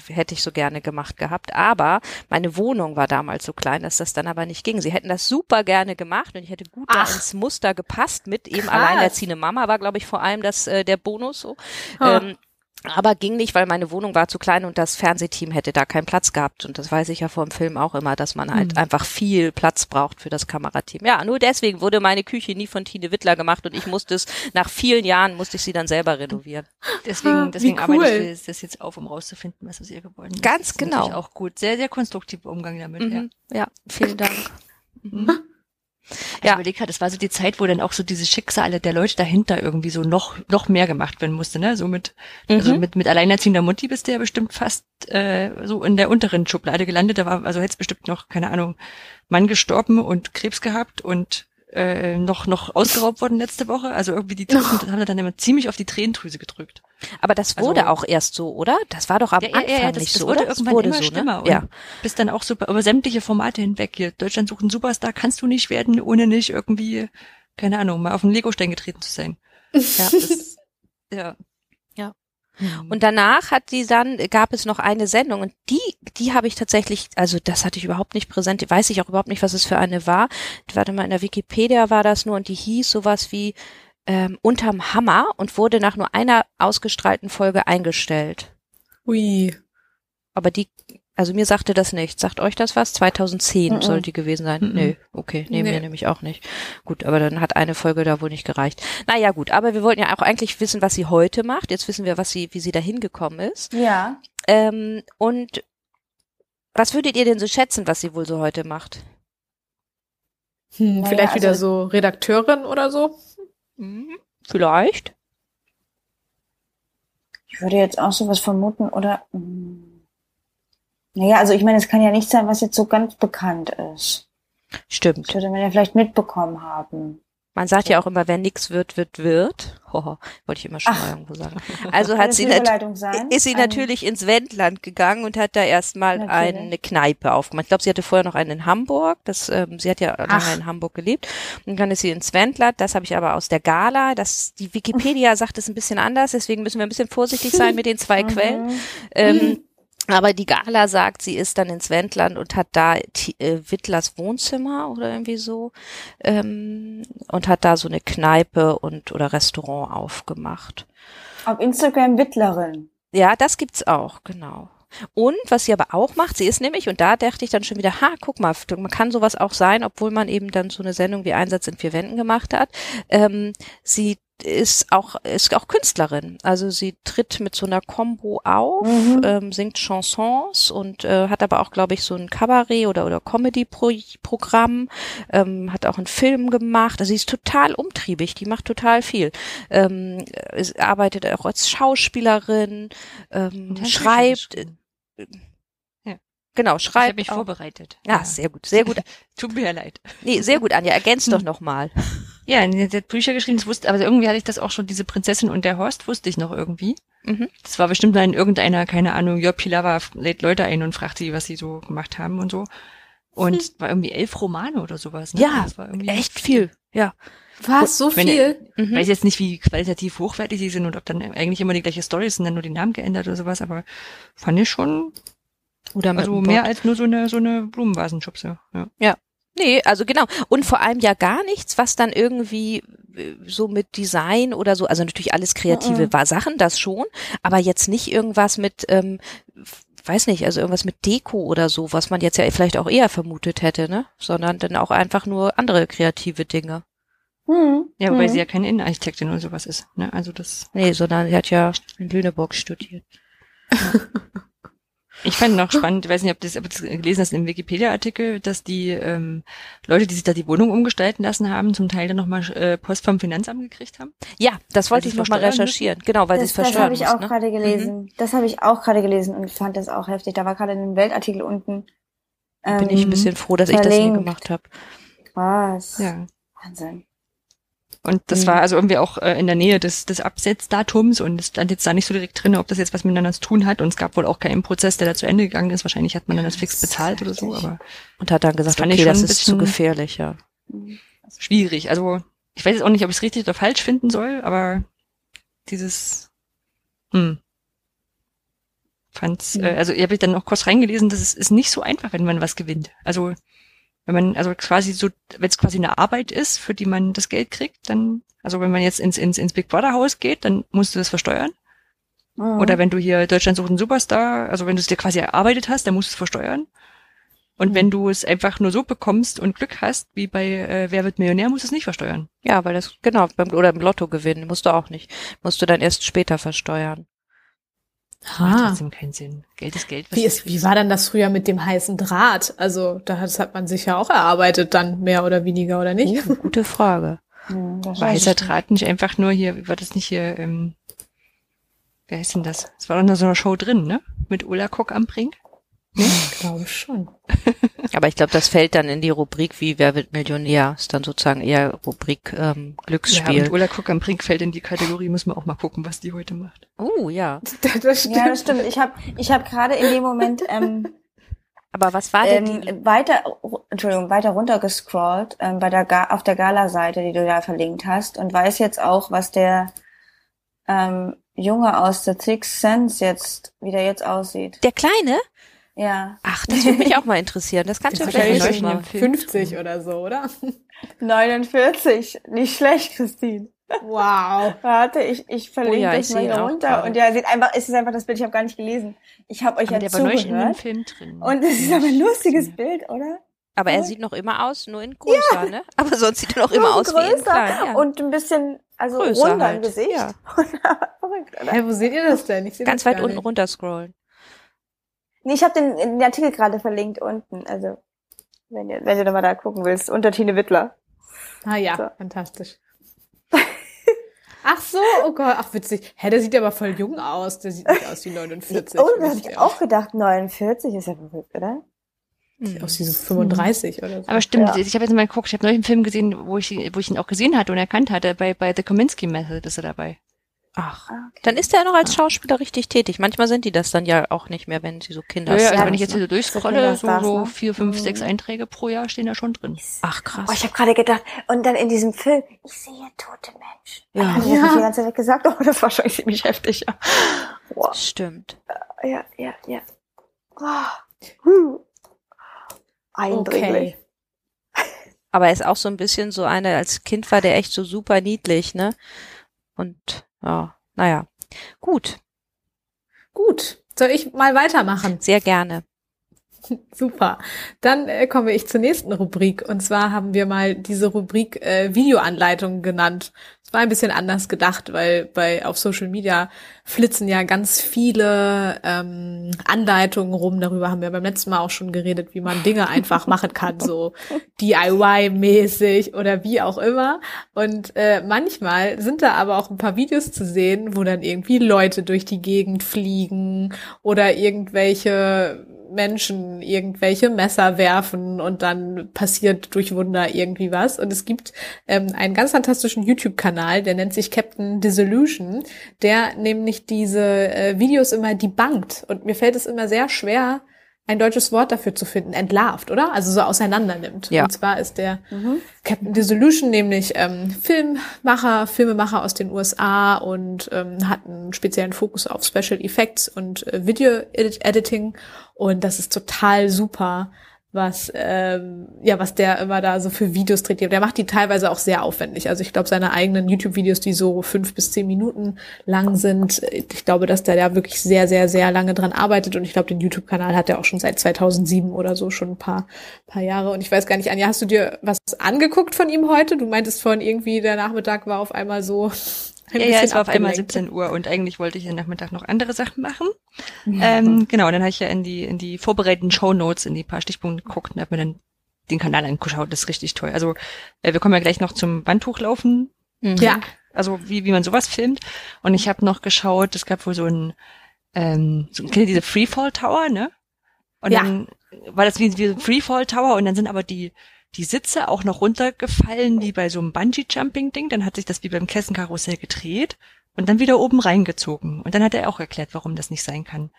hätte ich so gerne gemacht gehabt, aber meine Wohnung war damals so klein, dass das dann aber nicht ging. Sie hätten das super gerne gemacht finde ich, hätte gut Ach. da ins Muster gepasst mit eben Krass. alleinerziehende Mama war, glaube ich, vor allem das äh, der Bonus so. Ähm, aber ging nicht, weil meine Wohnung war zu klein und das Fernsehteam hätte da keinen Platz gehabt. Und das weiß ich ja vom Film auch immer, dass man halt mhm. einfach viel Platz braucht für das Kamerateam. Ja, nur deswegen wurde meine Küche nie von Tine Wittler gemacht und ich musste es, nach vielen Jahren musste ich sie dann selber renovieren. Deswegen, ah, deswegen cool. arbeite ich das jetzt auf, um rauszufinden, was aus ihr geworden ist. Ganz genau. Auch gut. Sehr, sehr konstruktiver Umgang damit. Mhm. Ja. ja, vielen Dank. Mhm. Ich ja. überlege das war so die Zeit, wo dann auch so diese Schicksale der Leute dahinter irgendwie so noch noch mehr gemacht werden musste, ne? So mit also mhm. also mit mit alleinerziehender Mutti bist du ja bestimmt fast äh, so in der unteren Schublade gelandet. Da war also hättest bestimmt noch keine Ahnung Mann gestorben und Krebs gehabt und äh, noch noch ausgeraubt worden letzte Woche. Also irgendwie die Typen oh. haben dann immer ziemlich auf die Tränendrüse gedrückt. Aber das also wurde also, auch erst so, oder? Das war doch am ja, Anfang ja, ja, das, nicht das so, wurde oder? irgendwann wurde immer so, ne? schlimmer. Ne? Ja. Bis dann auch so über sämtliche Formate hinweg. Hier, Deutschland sucht einen Superstar, kannst du nicht werden, ohne nicht irgendwie, keine Ahnung, mal auf einen Lego-Stein getreten zu sein. Ja. das, ja. Mhm. Und danach hat die dann, gab es noch eine Sendung und die, die habe ich tatsächlich, also das hatte ich überhaupt nicht präsent, weiß ich auch überhaupt nicht, was es für eine war. Warte mal, in der Wikipedia war das nur und die hieß sowas wie ähm, unterm Hammer und wurde nach nur einer ausgestrahlten Folge eingestellt. Ui. Aber die, also mir sagte das nicht. Sagt euch das was? 2010 mm -mm. soll die gewesen sein. Mm Nö, okay, nehmen nee. wir nämlich auch nicht. Gut, aber dann hat eine Folge da wohl nicht gereicht. Naja, gut, aber wir wollten ja auch eigentlich wissen, was sie heute macht. Jetzt wissen wir, was sie, wie sie da hingekommen ist. Ja. Ähm, und was würdet ihr denn so schätzen, was sie wohl so heute macht? Hm, naja, vielleicht wieder also, so Redakteurin oder so? Mhm. Vielleicht. Ich würde jetzt auch sowas vermuten oder. Mh. Naja, also ich meine, es kann ja nicht sein, was jetzt so ganz bekannt ist. Stimmt. Das würde man ja vielleicht mitbekommen haben. Man sagt ja auch immer, wenn nichts wird, wird, wird. Hoho, wollte ich immer schon Ach. mal irgendwo sagen. Also hat sie ist sie natürlich ins Wendland gegangen und hat da erstmal eine Kneipe aufgemacht. Ich glaube, sie hatte vorher noch einen in Hamburg. Das, ähm, sie hat ja Ach. lange in Hamburg gelebt. Und dann ist sie ins Wendland. Das habe ich aber aus der Gala. Das, die Wikipedia sagt es ein bisschen anders. Deswegen müssen wir ein bisschen vorsichtig sein mit den zwei Quellen. Mhm. Ähm, aber die Gala sagt, sie ist dann ins Wendland und hat da äh, Wittlers Wohnzimmer oder irgendwie so ähm, und hat da so eine Kneipe und oder Restaurant aufgemacht. Auf Instagram Wittlerin. Ja, das gibt's auch, genau. Und was sie aber auch macht, sie ist nämlich, und da dachte ich dann schon wieder, ha, guck mal, man kann sowas auch sein, obwohl man eben dann so eine Sendung wie Einsatz in vier Wänden gemacht hat. Ähm, sie ist auch ist auch Künstlerin. Also sie tritt mit so einer Combo auf, mhm. ähm, singt Chansons und äh, hat aber auch, glaube ich, so ein Kabarett oder oder Comedy-Programm. Ähm, hat auch einen Film gemacht. Also sie ist total umtriebig. Die macht total viel. Ähm, arbeitet auch als Schauspielerin, ähm, schreibt. Genau, schreibt. Ich habe mich auch. vorbereitet. Ja, ja, sehr gut, sehr gut. Tut mir leid. Nee, sehr gut, Anja. Ergänzt doch nochmal. Ja, sie hat Bücher geschrieben, das wusste, aber irgendwie hatte ich das auch schon, diese Prinzessin und der Horst wusste ich noch irgendwie. Mhm. Das war bestimmt in irgendeiner, keine Ahnung, Jörg Pilawa lädt Leute ein und fragt sie, was sie so gemacht haben und so. Und hm. war irgendwie elf Romane oder sowas. Ne? Ja, das war irgendwie echt viel. Ja. Was, so Wenn, viel? Mhm. Weiß jetzt nicht, wie qualitativ hochwertig sie sind und ob dann eigentlich immer die gleiche Story ist und dann nur die Namen geändert oder sowas, aber fand ich schon oder also mehr als nur so eine so eine Blumenvasenschubse. Ja. ja. Nee, also genau. Und vor allem ja gar nichts, was dann irgendwie äh, so mit Design oder so, also natürlich alles kreative mhm. Sachen, das schon, aber jetzt nicht irgendwas mit, ähm, weiß nicht, also irgendwas mit Deko oder so, was man jetzt ja vielleicht auch eher vermutet hätte, ne? Sondern dann auch einfach nur andere kreative Dinge. Mhm. Ja, wobei mhm. sie ja keine Innenarchitektin oder sowas ist, ne? Also das. Nee, sondern sie hat ja in Lüneburg studiert. Ich fand noch spannend, ich weiß nicht, ob du das, ob das gelesen hast im Wikipedia-Artikel, dass die ähm, Leute, die sich da die Wohnung umgestalten lassen haben, zum Teil dann nochmal äh, Post vom Finanzamt gekriegt haben. Ja, das wollte ich nochmal recherchieren. Müssen. Genau, weil sie es versteuern Das habe ich auch ne? gerade gelesen. Mhm. Das habe ich auch gerade gelesen und fand das auch heftig. Da war gerade ein Weltartikel unten. Ähm, Bin ich ein bisschen froh, dass verlinkt. ich das nie gemacht habe. Was? Ja. Wahnsinn. Und das mhm. war also irgendwie auch äh, in der Nähe des, des Absetzdatums und es stand jetzt da nicht so direkt drin, ob das jetzt was miteinander zu tun hat. Und es gab wohl auch keinen Prozess, der da zu Ende gegangen ist. Wahrscheinlich hat man dann das fix bezahlt oder so. Aber und hat dann gesagt, das okay, das ist zu gefährlich, ja. Schwierig. Also ich weiß jetzt auch nicht, ob ich es richtig oder falsch finden soll, aber dieses hm, fand's, mhm. äh, also ich habe dann noch kurz reingelesen, das ist, ist nicht so einfach, wenn man was gewinnt. Also Wenn man, also quasi so, wenn es quasi eine Arbeit ist, für die man das Geld kriegt, dann, also wenn man jetzt ins, ins, ins Big Brother Haus geht, dann musst du das versteuern. Mhm. Oder wenn du hier Deutschland sucht einen Superstar, also wenn du es dir quasi erarbeitet hast, dann musst du es versteuern. Und mhm. wenn du es einfach nur so bekommst und Glück hast, wie bei äh, Wer wird Millionär, musst du es nicht versteuern. Ja, weil das, genau, beim, oder im Lotto gewinnen, musst du auch nicht. Musst du dann erst später versteuern. Das macht trotzdem keinen Sinn. Geld ist Geld. Wie, ist, wie war dann das früher mit dem heißen Draht? Also, das hat man sich ja auch erarbeitet dann, mehr oder weniger, oder nicht? Oh, gute Frage. Hm, war heißer Draht nicht einfach nur hier, war das nicht hier, ähm, wer ist denn das? Es war doch nur so eine Show drin, ne? Mit Ulla Kock am Brink. Ne? Glaube schon. Aber ich glaube, das fällt dann in die Rubrik wie Wer wird Millionär? Ist dann sozusagen eher Rubrik ähm, Glücksspiel. Ja, und Ulla Cook am Brink fällt in die Kategorie, muss man auch mal gucken, was die heute macht. Oh, ja. das stimmt. Ja, das stimmt. Ich habe ich hab gerade in dem Moment ähm, aber was war denn ähm, die? weiter Entschuldigung, weiter runtergescrollt ähm, bei der Ga auf der Gala-Seite, die du da verlinkt hast und weiß jetzt auch, was der ähm, Junge aus The Sixth Sense jetzt, wie der jetzt aussieht. Der Kleine? Ja. Ach, das würde mich auch mal interessieren. Das kannst du vielleicht mal. 50 oder so, oder? 49. Nicht schlecht, Christine. Wow. Warte, ich, ich verlinke oh ja, das mal hier runter. Und ja, sieht einfach, es ist einfach das Bild, ich habe gar nicht gelesen. Ich habe euch aber ja der zugehört. War in Film drin. Und es ist aber ein lustiges Bild, oder? Aber er sieht noch immer aus, nur in größer, ja. ne? Aber sonst sieht er noch immer aus größer wie in klein. Ja. Und ein bisschen, also größer runder halt. im Gesicht. Ja. Verrückt, oder? Hey, wo seht ihr das denn? Ich Ganz weit unten runter scrollen. Nee, ich habe den, den Artikel gerade verlinkt unten. Also, wenn ihr, wenn du da mal da gucken willst, unter Tine Wittler. Ah ja, so. fantastisch. Ach so, oh Gott, ach witzig. Hä, der sieht aber voll jung aus. Der sieht nicht aus wie 49. Oh, da hab ich auch gedacht, 49 ist ja verrückt, oder? Sieht aus wie so 35 oder so. Aber stimmt, ja. ich habe jetzt mal geguckt, ich habe neulich einen Film gesehen, wo ich, wo ich ihn auch gesehen hatte und erkannt hatte, bei, bei The Kominsky Method ist er dabei. Ach, ah, okay. dann ist er noch als Schauspieler richtig tätig. Manchmal sind die das dann ja auch nicht mehr, wenn sie so Kinder sind. Ja, also wenn ich jetzt hier so durchscrolle, so, so ne? vier, fünf, mhm. sechs Einträge pro Jahr stehen da schon drin. Ach krass. Oh, ich habe gerade gedacht, und dann in diesem Film, ich sehe tote Menschen. Ja. Hab ich ja. die ganze Zeit gesagt, oh, das war schon ziemlich heftig. Ja. Wow. Stimmt. Ja, ja, ja. Oh. Huh. Eindringlich. Okay. Aber er ist auch so ein bisschen so einer, als Kind war der echt so super niedlich, ne? Und ja, naja. Gut. Gut. Soll ich mal weitermachen? Sehr gerne. Super. Dann äh, komme ich zur nächsten Rubrik. Und zwar haben wir mal diese Rubrik äh, Videoanleitungen genannt. War ein bisschen anders gedacht, weil bei auf Social Media flitzen ja ganz viele ähm, Anleitungen rum. Darüber haben wir beim letzten Mal auch schon geredet, wie man Dinge einfach machen kann, so DIY-mäßig oder wie auch immer. Und äh, manchmal sind da aber auch ein paar Videos zu sehen, wo dann irgendwie Leute durch die Gegend fliegen oder irgendwelche Menschen irgendwelche Messer werfen und dann passiert durch Wunder irgendwie was. Und es gibt ähm, einen ganz fantastischen YouTube-Kanal, der nennt sich Captain Dissolution, der nämlich diese äh, Videos immer debunked. Und mir fällt es immer sehr schwer, ein deutsches Wort dafür zu finden, entlarvt, oder? Also so auseinander nimmt. Ja. Und zwar ist der mhm. Captain Dissolution nämlich ähm, Filmmacher, Filmemacher aus den USA und ähm, hat einen speziellen Fokus auf Special Effects und äh, Video Editing und das ist total super was ähm, ja was der immer da so für Videos dreht. Der macht die teilweise auch sehr aufwendig. Also ich glaube seine eigenen YouTube-Videos, die so fünf bis zehn Minuten lang sind, ich glaube, dass der da wirklich sehr sehr sehr lange dran arbeitet und ich glaube den YouTube-Kanal hat er auch schon seit 2007 oder so schon ein paar paar Jahre. Und ich weiß gar nicht, Anja, hast du dir was angeguckt von ihm heute? Du meintest vorhin irgendwie der Nachmittag war auf einmal so ja, ja, es war auf einmal 17 Uhr und eigentlich wollte ich den Nachmittag noch andere Sachen machen. Mhm. Ähm, genau, dann habe ich ja in die, in die vorbereiteten Show Notes, in die paar Stichpunkte geguckt und habe mir dann den Kanal angeschaut. Das ist richtig toll. Also äh, wir kommen ja gleich noch zum Wandtuchlaufen. Mhm. Ja. Also wie, wie man sowas filmt. Und ich habe noch geschaut, es gab wohl so ein, ähm, so, kennt ihr diese Freefall Tower, ne? Und ja. dann war das wie, wie ein Freefall Tower und dann sind aber die, die Sitze auch noch runtergefallen wie bei so einem Bungee-Jumping-Ding. Dann hat sich das wie beim Kessenkarussell gedreht und dann wieder oben reingezogen. Und dann hat er auch erklärt, warum das nicht sein kann.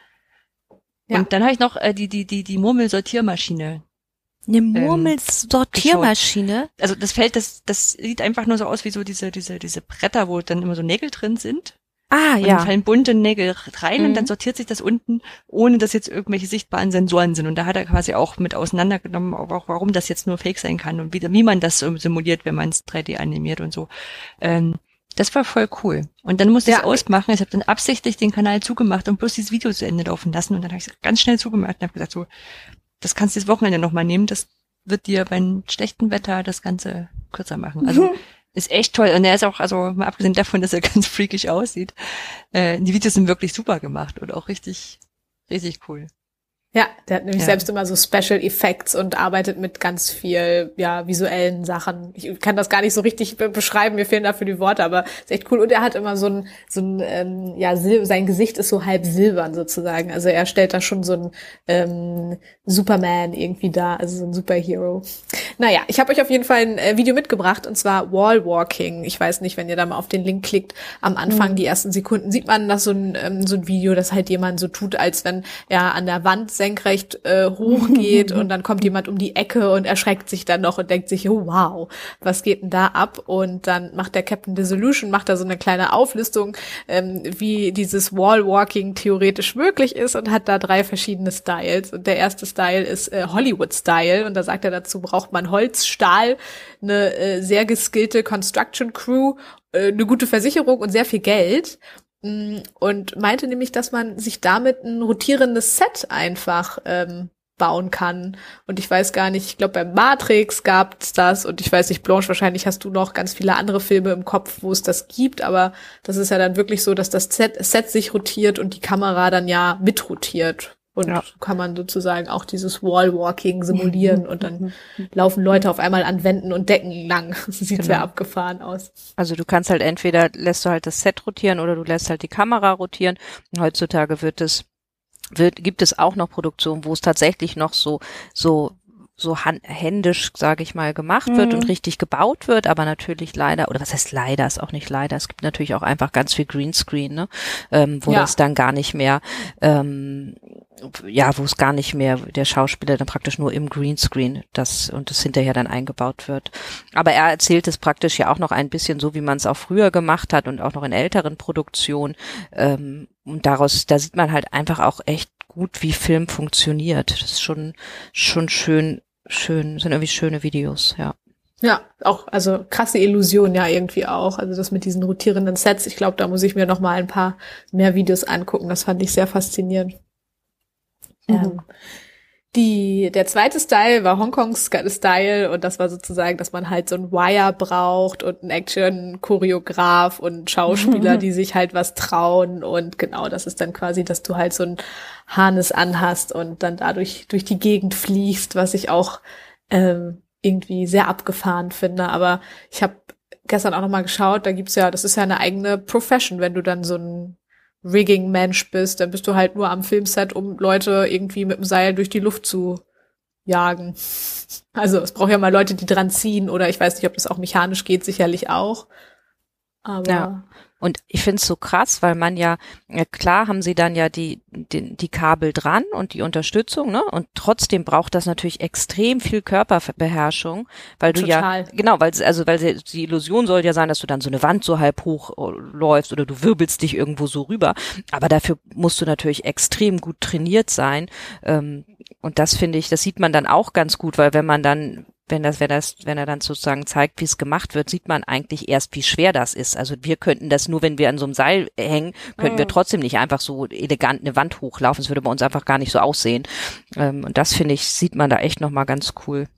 Ja. Und dann habe ich noch äh, die, die, die, die Murmelsortiermaschine. Eine ähm, Murmelsortiermaschine? Ähm, also das Feld, das, das sieht einfach nur so aus wie so diese, diese, diese Bretter, wo dann immer so Nägel drin sind. Ah, und ja. Dann fallen bunte Nägel rein mhm. und dann sortiert sich das unten, ohne dass jetzt irgendwelche sichtbaren Sensoren sind. Und da hat er quasi auch mit auseinandergenommen, auch warum das jetzt nur Fake sein kann und wie, wie man das simuliert, wenn man es 3D animiert und so. Ähm, das war voll cool. Und dann musste ich es ausmachen. Ich habe dann absichtlich den Kanal zugemacht und bloß dieses Video zu Ende laufen lassen. Und dann habe ich es ganz schnell zugemacht und habe gesagt, so, das kannst du das Wochenende nochmal nehmen. Das wird dir beim schlechten Wetter das Ganze kürzer machen. Also mhm. Ist echt toll. Und er ist auch, also mal abgesehen davon, dass er ganz freakig aussieht, äh, die Videos sind wirklich super gemacht und auch richtig, richtig cool. Ja, der hat nämlich ja. selbst immer so Special Effects und arbeitet mit ganz viel, ja, visuellen Sachen. Ich kann das gar nicht so richtig be beschreiben, mir fehlen dafür die Worte, aber ist echt cool. Und er hat immer so ein, so ein, ähm, ja, Sil sein Gesicht ist so halb silbern sozusagen. Also er stellt da schon so ein ähm, Superman irgendwie da, also so ein Superhero. Naja, ich habe euch auf jeden Fall ein äh, Video mitgebracht und zwar Wallwalking. Ich weiß nicht, wenn ihr da mal auf den Link klickt, am Anfang, mhm. die ersten Sekunden, sieht man das so ein, ähm, so ein Video, das halt jemand so tut, als wenn er an der Wand senkrecht äh, hochgeht und dann kommt jemand um die Ecke und erschreckt sich dann noch und denkt sich, oh wow, was geht denn da ab? Und dann macht der Captain Dissolution, macht da so eine kleine Auflistung, ähm, wie dieses Wallwalking theoretisch möglich ist und hat da drei verschiedene Styles. Und der erste Style ist äh, Hollywood-Style und da sagt er dazu, braucht man Holz, Stahl, eine äh, sehr geskillte Construction Crew, äh, eine gute Versicherung und sehr viel Geld. Mm, und meinte nämlich, dass man sich damit ein rotierendes Set einfach ähm, bauen kann. Und ich weiß gar nicht, ich glaube bei Matrix gab's das und ich weiß nicht, Blanche, wahrscheinlich hast du noch ganz viele andere Filme im Kopf, wo es das gibt, aber das ist ja dann wirklich so, dass das Set, Set sich rotiert und die Kamera dann ja mitrotiert. Und ja. so kann man sozusagen auch dieses Wallwalking simulieren und dann laufen Leute auf einmal an Wänden und Decken lang. Das sieht genau. sehr abgefahren aus. Also du kannst halt entweder lässt du halt das Set rotieren oder du lässt halt die Kamera rotieren. Und heutzutage wird es wird, gibt es auch noch Produktionen, wo es tatsächlich noch so so so händisch, sage ich mal, gemacht mhm. wird und richtig gebaut wird, aber natürlich leider, oder was heißt leider, ist auch nicht leider, es gibt natürlich auch einfach ganz viel Greenscreen, ne? ähm, wo ja. das dann gar nicht mehr, ähm, ja, wo es gar nicht mehr der Schauspieler dann praktisch nur im Greenscreen das und das hinterher dann eingebaut wird. Aber er erzählt es praktisch ja auch noch ein bisschen so, wie man es auch früher gemacht hat und auch noch in älteren Produktionen. Ähm, und daraus, da sieht man halt einfach auch echt gut, wie Film funktioniert. Das ist schon, schon schön, schön, sind irgendwie schöne Videos, ja. Ja, auch, also krasse Illusion ja irgendwie auch. Also das mit diesen rotierenden Sets, ich glaube, da muss ich mir noch mal ein paar mehr Videos angucken. Das fand ich sehr faszinierend. Mhm. Ähm, die, der zweite Style war Hongkongs Style und das war sozusagen, dass man halt so ein Wire braucht und einen Action-Choreograf und Schauspieler, die sich halt was trauen und genau, das ist dann quasi, dass du halt so ein Harnes anhast und dann dadurch durch die Gegend fliegst, was ich auch ähm, irgendwie sehr abgefahren finde. Aber ich habe gestern auch noch mal geschaut, da gibt's ja, das ist ja eine eigene Profession, wenn du dann so ein Rigging-Mensch bist, dann bist du halt nur am Filmset, um Leute irgendwie mit dem Seil durch die Luft zu jagen. Also es braucht ja mal Leute, die dran ziehen oder ich weiß nicht, ob das auch mechanisch geht, sicherlich auch. Aber ja. Und ich finde es so krass, weil man ja, ja, klar haben sie dann ja die, die, die Kabel dran und die Unterstützung, ne? Und trotzdem braucht das natürlich extrem viel Körperbeherrschung, weil du Total. ja, genau, weil also weil die Illusion soll ja sein, dass du dann so eine Wand so halb hoch äh, läufst oder du wirbelst dich irgendwo so rüber. Aber dafür musst du natürlich extrem gut trainiert sein. Ähm, und das finde ich, das sieht man dann auch ganz gut, weil wenn man dann wenn das, wenn das, wenn er dann sozusagen zeigt, wie es gemacht wird, sieht man eigentlich erst, wie schwer das ist. Also wir könnten das nur, wenn wir an so einem Seil hängen, könnten mhm. wir trotzdem nicht einfach so elegant eine Wand hochlaufen. Es würde bei uns einfach gar nicht so aussehen. Ähm, und das finde ich, sieht man da echt nochmal ganz cool.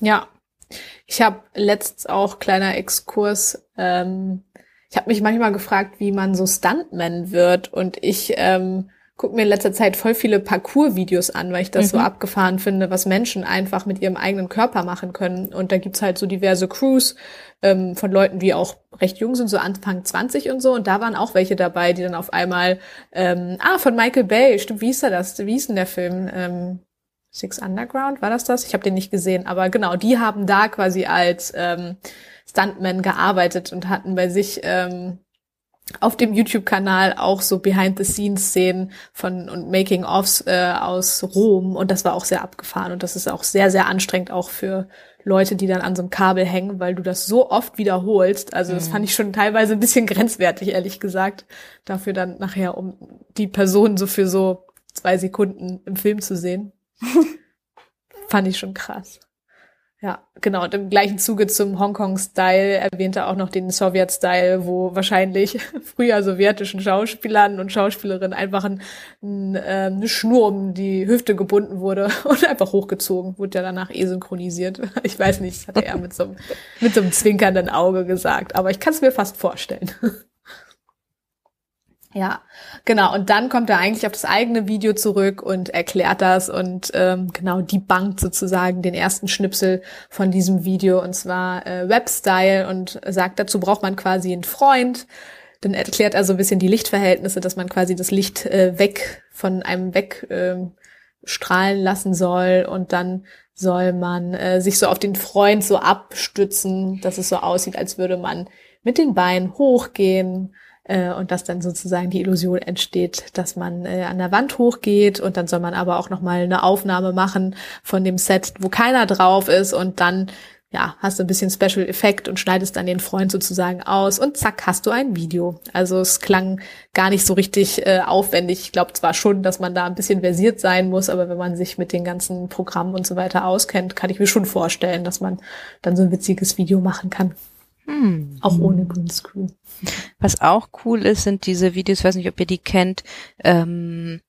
Ja. Ich habe letztens auch kleiner Exkurs, ähm, ich habe mich manchmal gefragt, wie man so Stuntman wird und ich ähm, gucke mir in letzter Zeit voll viele Parcours-Videos an, weil ich das mhm. so abgefahren finde, was Menschen einfach mit ihrem eigenen Körper machen können. Und da gibt's halt so diverse Crews ähm, von Leuten, die auch recht jung sind, so Anfang 20 und so. Und da waren auch welche dabei, die dann auf einmal, ähm, ah, von Michael Bay, stimmt, wie hieß er das? Wie hieß denn der Film? Ähm, Six Underground, war das das? Ich habe den nicht gesehen, aber genau, die haben da quasi als ähm, Stuntman gearbeitet und hatten bei sich ähm, auf dem YouTube-Kanal auch so Behind-the-Scenes-Szenen von und Making-ofs äh, aus Rom und das war auch sehr abgefahren und das ist auch sehr, sehr anstrengend auch für Leute, die dann an so einem Kabel hängen, weil du das so oft wiederholst. Also das fand mhm. ich schon teilweise ein bisschen grenzwertig, ehrlich gesagt, dafür dann nachher, um die Person so für so zwei Sekunden im Film zu sehen. fand ich schon krass. Ja, genau. Und im gleichen Zuge zum Hongkong-Style erwähnte er auch noch den Sowjet-Style, wo wahrscheinlich früher sowjetischen Schauspielern und Schauspielerinnen einfach ein, ein, äh, eine Schnur um die Hüfte gebunden wurde und einfach hochgezogen. Wurde ja danach eh synchronisiert. Ich weiß nicht, das hat er mit so, einem, mit so einem zwinkernden Auge gesagt. Aber ich kann es mir fast vorstellen. Ja, genau. Und dann kommt er eigentlich auf das eigene Video zurück und erklärt das und ähm, genau die bankt sozusagen den ersten Schnipsel von diesem Video und zwar äh, Webstyle und sagt, dazu braucht man quasi einen Freund. Dann erklärt er so ein bisschen die Lichtverhältnisse, dass man quasi das Licht äh, weg von einem weg äh, strahlen lassen soll und dann soll man äh, sich so auf den Freund so abstützen, dass es so aussieht, als würde man mit den Beinen hochgehen äh, und dass dann sozusagen die Illusion entsteht, dass man äh, an der Wand hochgeht und dann soll man aber auch noch mal eine Aufnahme machen von dem Set, wo keiner drauf ist und dann ja, hast du ein bisschen Special Effekt und schneidest dann den Freund sozusagen aus und zack, hast du ein Video. Also es klang gar nicht so richtig äh, aufwendig. Ich glaube zwar schon, dass man da ein bisschen versiert sein muss, aber wenn man sich mit den ganzen Programmen und so weiter auskennt, kann ich mir schon vorstellen, dass man dann so ein witziges Video machen kann. Hm. Auch ohne Greenscreen. Was auch cool ist, sind diese Videos, ich weiß nicht, ob ihr die kennt, ähm,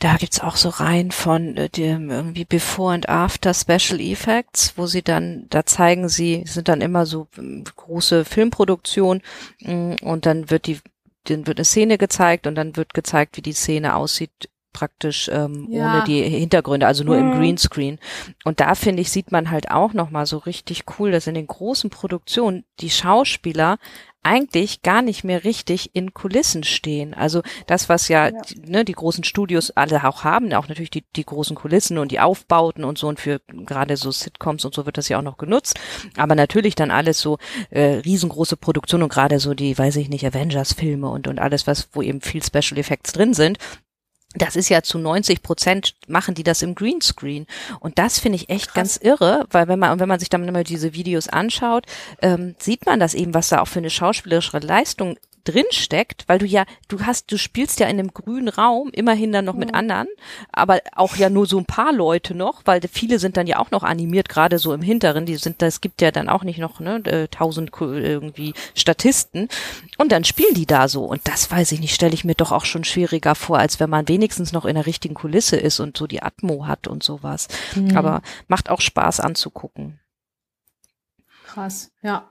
da gibt's auch so Reihen von äh, dem irgendwie Before and After Special Effects, wo sie dann, da zeigen sie, sind dann immer so ähm, große Filmproduktionen mm, und dann wird die, dann wird eine Szene gezeigt und dann wird gezeigt, wie die Szene aussieht praktisch ähm, ja. ohne die Hintergründe, also nur mhm. im Greenscreen. Und da finde ich, sieht man halt auch nochmal so richtig cool, dass in den großen Produktionen die Schauspieler eigentlich gar nicht mehr richtig in Kulissen stehen. Also das, was ja, ja. Die, ne, die großen Studios alle auch haben, auch natürlich die, die großen Kulissen und die Aufbauten und so und für gerade so Sitcoms und so wird das ja auch noch genutzt. Aber natürlich dann alles so äh, riesengroße Produktionen und gerade so die, weiß ich nicht, Avengers-Filme und, und alles, was, wo eben viel Special Effects drin sind, das ist ja zu 90 Prozent machen die das im Greenscreen. Und das finde ich echt Krass. ganz irre, weil wenn man, wenn man sich dann immer diese Videos anschaut, ähm, sieht man das eben, was da auch für eine schauspielerische Leistung drin steckt, weil du ja, du hast, du spielst ja in einem grünen Raum, immerhin dann noch mit anderen, aber auch ja nur so ein paar Leute noch, weil viele sind dann ja auch noch animiert, gerade so im Hinteren, die sind, das gibt ja dann auch nicht noch, ne, äh, tausend irgendwie Statisten und dann spielen die da so und das weiß ich nicht, stelle ich mir doch auch schon schwieriger vor, als wenn man wenigstens noch in der richtigen Kulisse ist und so die Atmo hat und sowas. Mhm. Aber macht auch Spaß anzugucken. Krass, ja.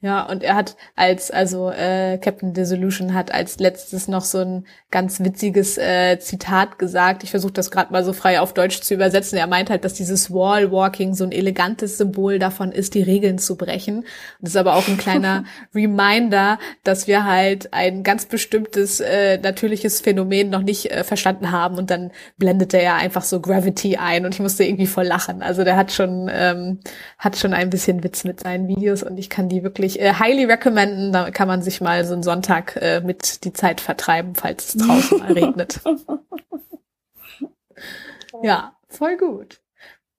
Ja, und er hat als, also äh, Captain Dissolution hat als letztes noch so ein ganz witziges äh, Zitat gesagt. Ich versuche das gerade mal so frei auf Deutsch zu übersetzen. Er meint halt, dass dieses Wallwalking so ein elegantes Symbol davon ist, die Regeln zu brechen. Das ist aber auch ein kleiner Reminder, dass wir halt ein ganz bestimmtes äh, natürliches Phänomen noch nicht äh, verstanden haben. Und dann blendete er einfach so Gravity ein und ich musste irgendwie voll lachen. Also der hat schon, ähm, hat schon ein bisschen Witz mit seinen Videos und ich kann die wirklich äh, highly recommenden. Da kann man sich mal so einen Sonntag äh, mit die Zeit vertreiben, falls es draußen mal regnet. Ja, voll gut.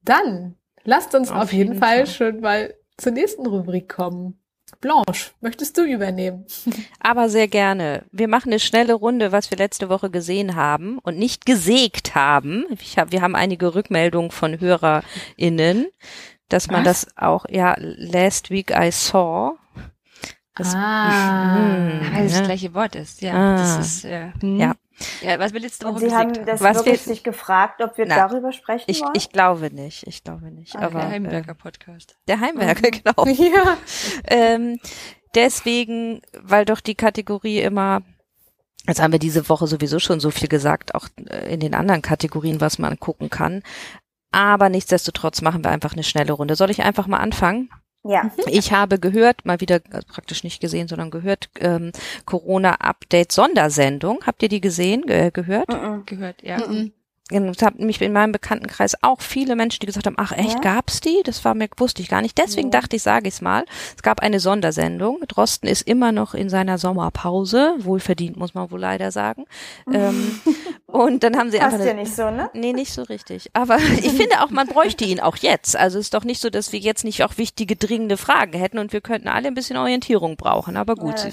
Dann lasst uns auf, auf jeden, jeden Fall, Fall schon mal zur nächsten Rubrik kommen. Blanche, möchtest du übernehmen? Aber sehr gerne. Wir machen eine schnelle Runde, was wir letzte Woche gesehen haben und nicht gesägt haben. Hab, wir haben einige Rückmeldungen von HörerInnen dass man Was? das auch, ja, last week I saw. Das, ah, hm, weil das, das gleiche Wort ist, ja. Ah, das ist, ja. Hm. ja. Ja, was will jetzt Und Sie haben das was wirklich sich gefragt, ob wir Na, darüber sprechen ich, wollen? Ich glaube nicht, ich glaube nicht. Okay. Aber, der Heimwerker Podcast. Der Heimwerker, mhm. genau. Ja. ähm, deswegen, weil doch die Kategorie immer Jetzt haben wir diese Woche sowieso schon so viel gesagt, auch äh, in den anderen Kategorien, was man gucken kann. Aber nichtsdestotrotz machen wir einfach eine schnelle Runde. Soll ich einfach mal anfangen? Ja. Mhm. Ich habe gehört, mal wieder also praktisch nicht gesehen, sondern gehört, ähm, Corona-Update-Sondersendung. Habt ihr die gesehen, äh, gehört? Mm -mm. Gehört, ja. Mm es haben nämlich in meinem Bekanntenkreis auch viele Menschen, die gesagt haben, ach echt, ja? gab's die? Das war mir, wusste ich gar nicht. Deswegen ja. dachte ich, sage ich's mal. Es gab eine Sondersendung. Drosten ist immer noch in seiner Sommerpause, wohlverdient, muss man wohl leider sagen. ähm, und dann haben sie Passt einfach. ja nicht so, ne? Nee, nicht so richtig. Aber ich finde auch, man bräuchte ihn auch jetzt. Also ist doch nicht so, dass wir jetzt nicht auch wichtige, dringende Fragen hätten und wir könnten alle ein bisschen Orientierung brauchen. Aber gut, ja,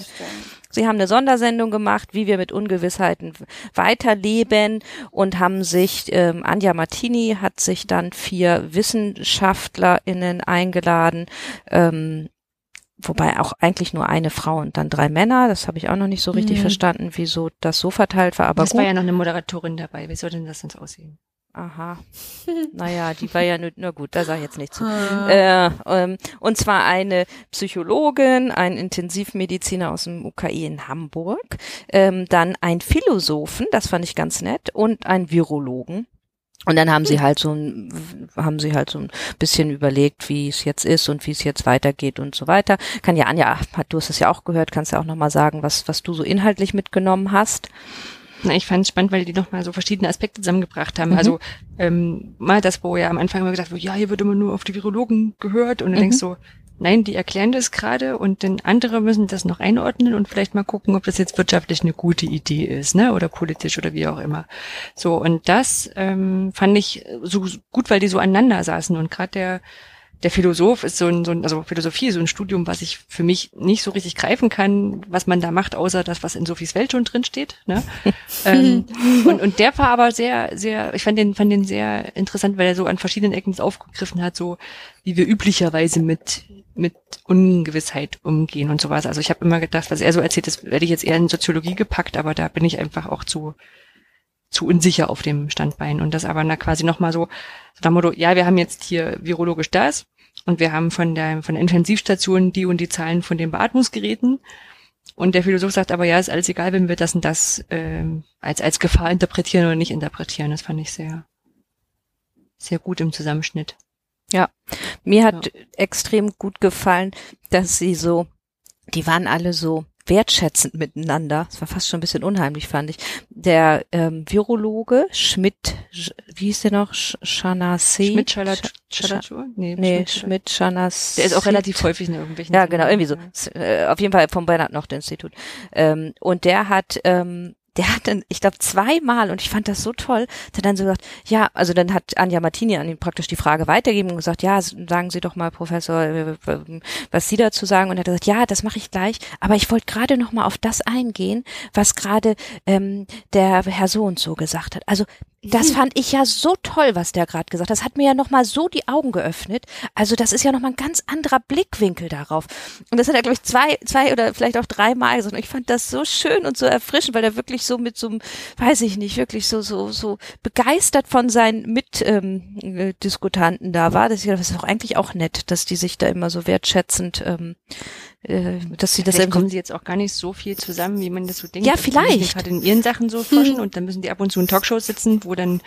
Sie haben eine Sondersendung gemacht, wie wir mit Ungewissheiten weiterleben und haben sich, ähm, Anja Martini hat sich dann vier WissenschaftlerInnen eingeladen, ähm, wobei auch eigentlich nur eine Frau und dann drei Männer. Das habe ich auch noch nicht so richtig mhm. verstanden, wieso das so verteilt war. Aber es war ja noch eine Moderatorin dabei. Wie soll denn das sonst aussehen? Aha. naja, die war ja nur, nur gut, da sag ich jetzt nichts zu. äh, ähm, und zwar eine Psychologin, ein Intensivmediziner aus dem UKI in Hamburg, ähm, dann ein Philosophen, das fand ich ganz nett, und ein Virologen. Und dann haben sie halt so ein, haben sie halt so ein bisschen überlegt, wie es jetzt ist und wie es jetzt weitergeht und so weiter. Kann ja Anja, du hast es ja auch gehört, kannst ja auch nochmal sagen, was, was du so inhaltlich mitgenommen hast. Na, ich fand es spannend, weil die nochmal so verschiedene Aspekte zusammengebracht haben. Mhm. Also ähm, mal das, wo ja am Anfang immer gesagt wird, ja, hier wird immer nur auf die Virologen gehört und du mhm. denkst so, nein, die erklären das gerade und dann andere müssen das noch einordnen und vielleicht mal gucken, ob das jetzt wirtschaftlich eine gute Idee ist, ne? Oder politisch oder wie auch immer. So, und das ähm, fand ich so gut, weil die so aneinander saßen und gerade der der Philosoph ist so ein, so ein, also Philosophie ist so ein Studium, was ich für mich nicht so richtig greifen kann, was man da macht, außer das, was in Sophies Welt schon drin steht. Ne? ähm, und, und der war aber sehr, sehr, ich fand den, fand den sehr interessant, weil er so an verschiedenen Ecken aufgegriffen hat, so wie wir üblicherweise mit mit Ungewissheit umgehen und sowas. Also ich habe immer gedacht, was er so erzählt, das werde ich jetzt eher in Soziologie gepackt, aber da bin ich einfach auch zu zu unsicher auf dem Standbein. Und das aber na, quasi nochmal so, so nach Motto, ja, wir haben jetzt hier virologisch das und wir haben von der, von der Intensivstation die und die Zahlen von den Beatmungsgeräten. Und der Philosoph sagt aber, ja, ist alles egal, wenn wir das und das ähm, als, als Gefahr interpretieren oder nicht interpretieren. Das fand ich sehr, sehr gut im Zusammenschnitt. Ja, mir hat ja. extrem gut gefallen, dass sie so, die waren alle so wertschätzend miteinander. Das war fast schon ein bisschen unheimlich, fand ich. Der ähm, Virologe Schmidt, wie hieß der noch? Schanassi? Schmidt Schalatur? Nee, nee Schmidt Schanassi. Der ist auch relativ häufig in irgendwelchen. Ja, genau, irgendwie so. Äh, auf jeden Fall vom Bernhard Nocht Institut. Ähm, und der hat ähm, der hat dann, ich glaube, zweimal, und ich fand das so toll, der dann so gesagt, ja, also dann hat Anja Martini an ihn praktisch die Frage weitergegeben und gesagt, ja, sagen Sie doch mal, Professor, was Sie dazu sagen. Und er hat gesagt, ja, das mache ich gleich, aber ich wollte gerade noch mal auf das eingehen, was gerade ähm, der Herr so und so gesagt hat. Also das fand ich ja so toll, was der gerade gesagt hat. Das hat mir ja nochmal so die Augen geöffnet. Also das ist ja nochmal ein ganz anderer Blickwinkel darauf. Und das hat er, glaube ich, zwei, zwei oder vielleicht auch dreimal gesagt. Und ich fand das so schön und so erfrischend, weil er wirklich so mit so einem, weiß ich nicht, wirklich so, so, so begeistert von seinen Mitdiskutanten ähm, da war. Das ist doch eigentlich auch nett, dass die sich da immer so wertschätzend ähm, äh, dass sie das vielleicht kommen sie jetzt auch gar nicht so viel zusammen, wie man das so denkt. Ja, vielleicht. Die gerade in ihren Sachen so forschen hm. und dann müssen die ab und zu in Talkshows sitzen, wo dann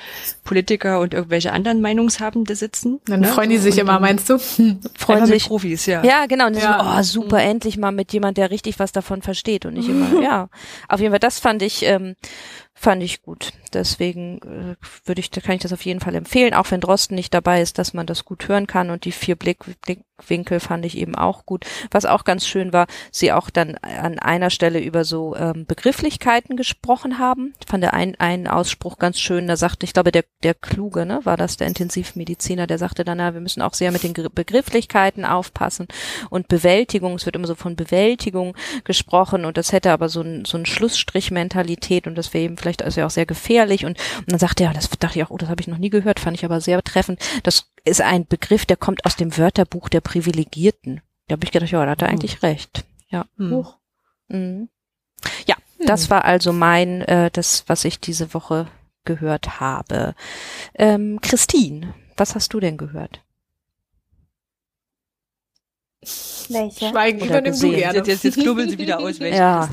Politiker und irgendwelche anderen Meinungshabende sitzen. Dann ne? freuen die sich immer, meinst du? freuen sich Profis, ja. Ja, genau. Und ja. So, oh, super, mhm. endlich mal mit jemand, der richtig was davon versteht und nicht immer, ja. Auf jeden Fall, das fand ich, ähm, fand ich gut. Deswegen äh, würde ich, kann ich das auf jeden Fall empfehlen, auch wenn Drosten nicht dabei ist, dass man das gut hören kann und die vier Blick, Blickwinkel fand ich eben auch gut. Was auch ganz schön war, sie auch dann an einer Stelle über so ähm, Begrifflichkeiten gesprochen haben. Ich fand der ein, einen Ausspruch ganz schön, da sagte, ich glaube, der, der Kluge, ne, war das der Intensivmediziner, der sagte dann, na, wir müssen auch sehr mit den Begrifflichkeiten aufpassen und Bewältigung, es wird immer so von Bewältigung gesprochen und das hätte aber so ein, so ein Schlussstrich-Mentalität und das wäre eben vielleicht also auch sehr gefährlich und, und dann sagte er, das dachte ich auch, oh, das habe ich noch nie gehört, fand ich aber sehr treffend. Das ist ein Begriff, der kommt aus dem Wörterbuch der Privilegierten. Da habe ich gedacht, ja, da hat er hm. eigentlich recht. Ja. Hm. Mhm. Ja, hm. das war also mein, äh, das, was ich diese Woche gehört habe. Ähm, Christine, was hast du denn gehört? Welche? Schweigen übernimmst du gerne. Jetzt, jetzt, jetzt knubbeln sie wieder aus, welche ja.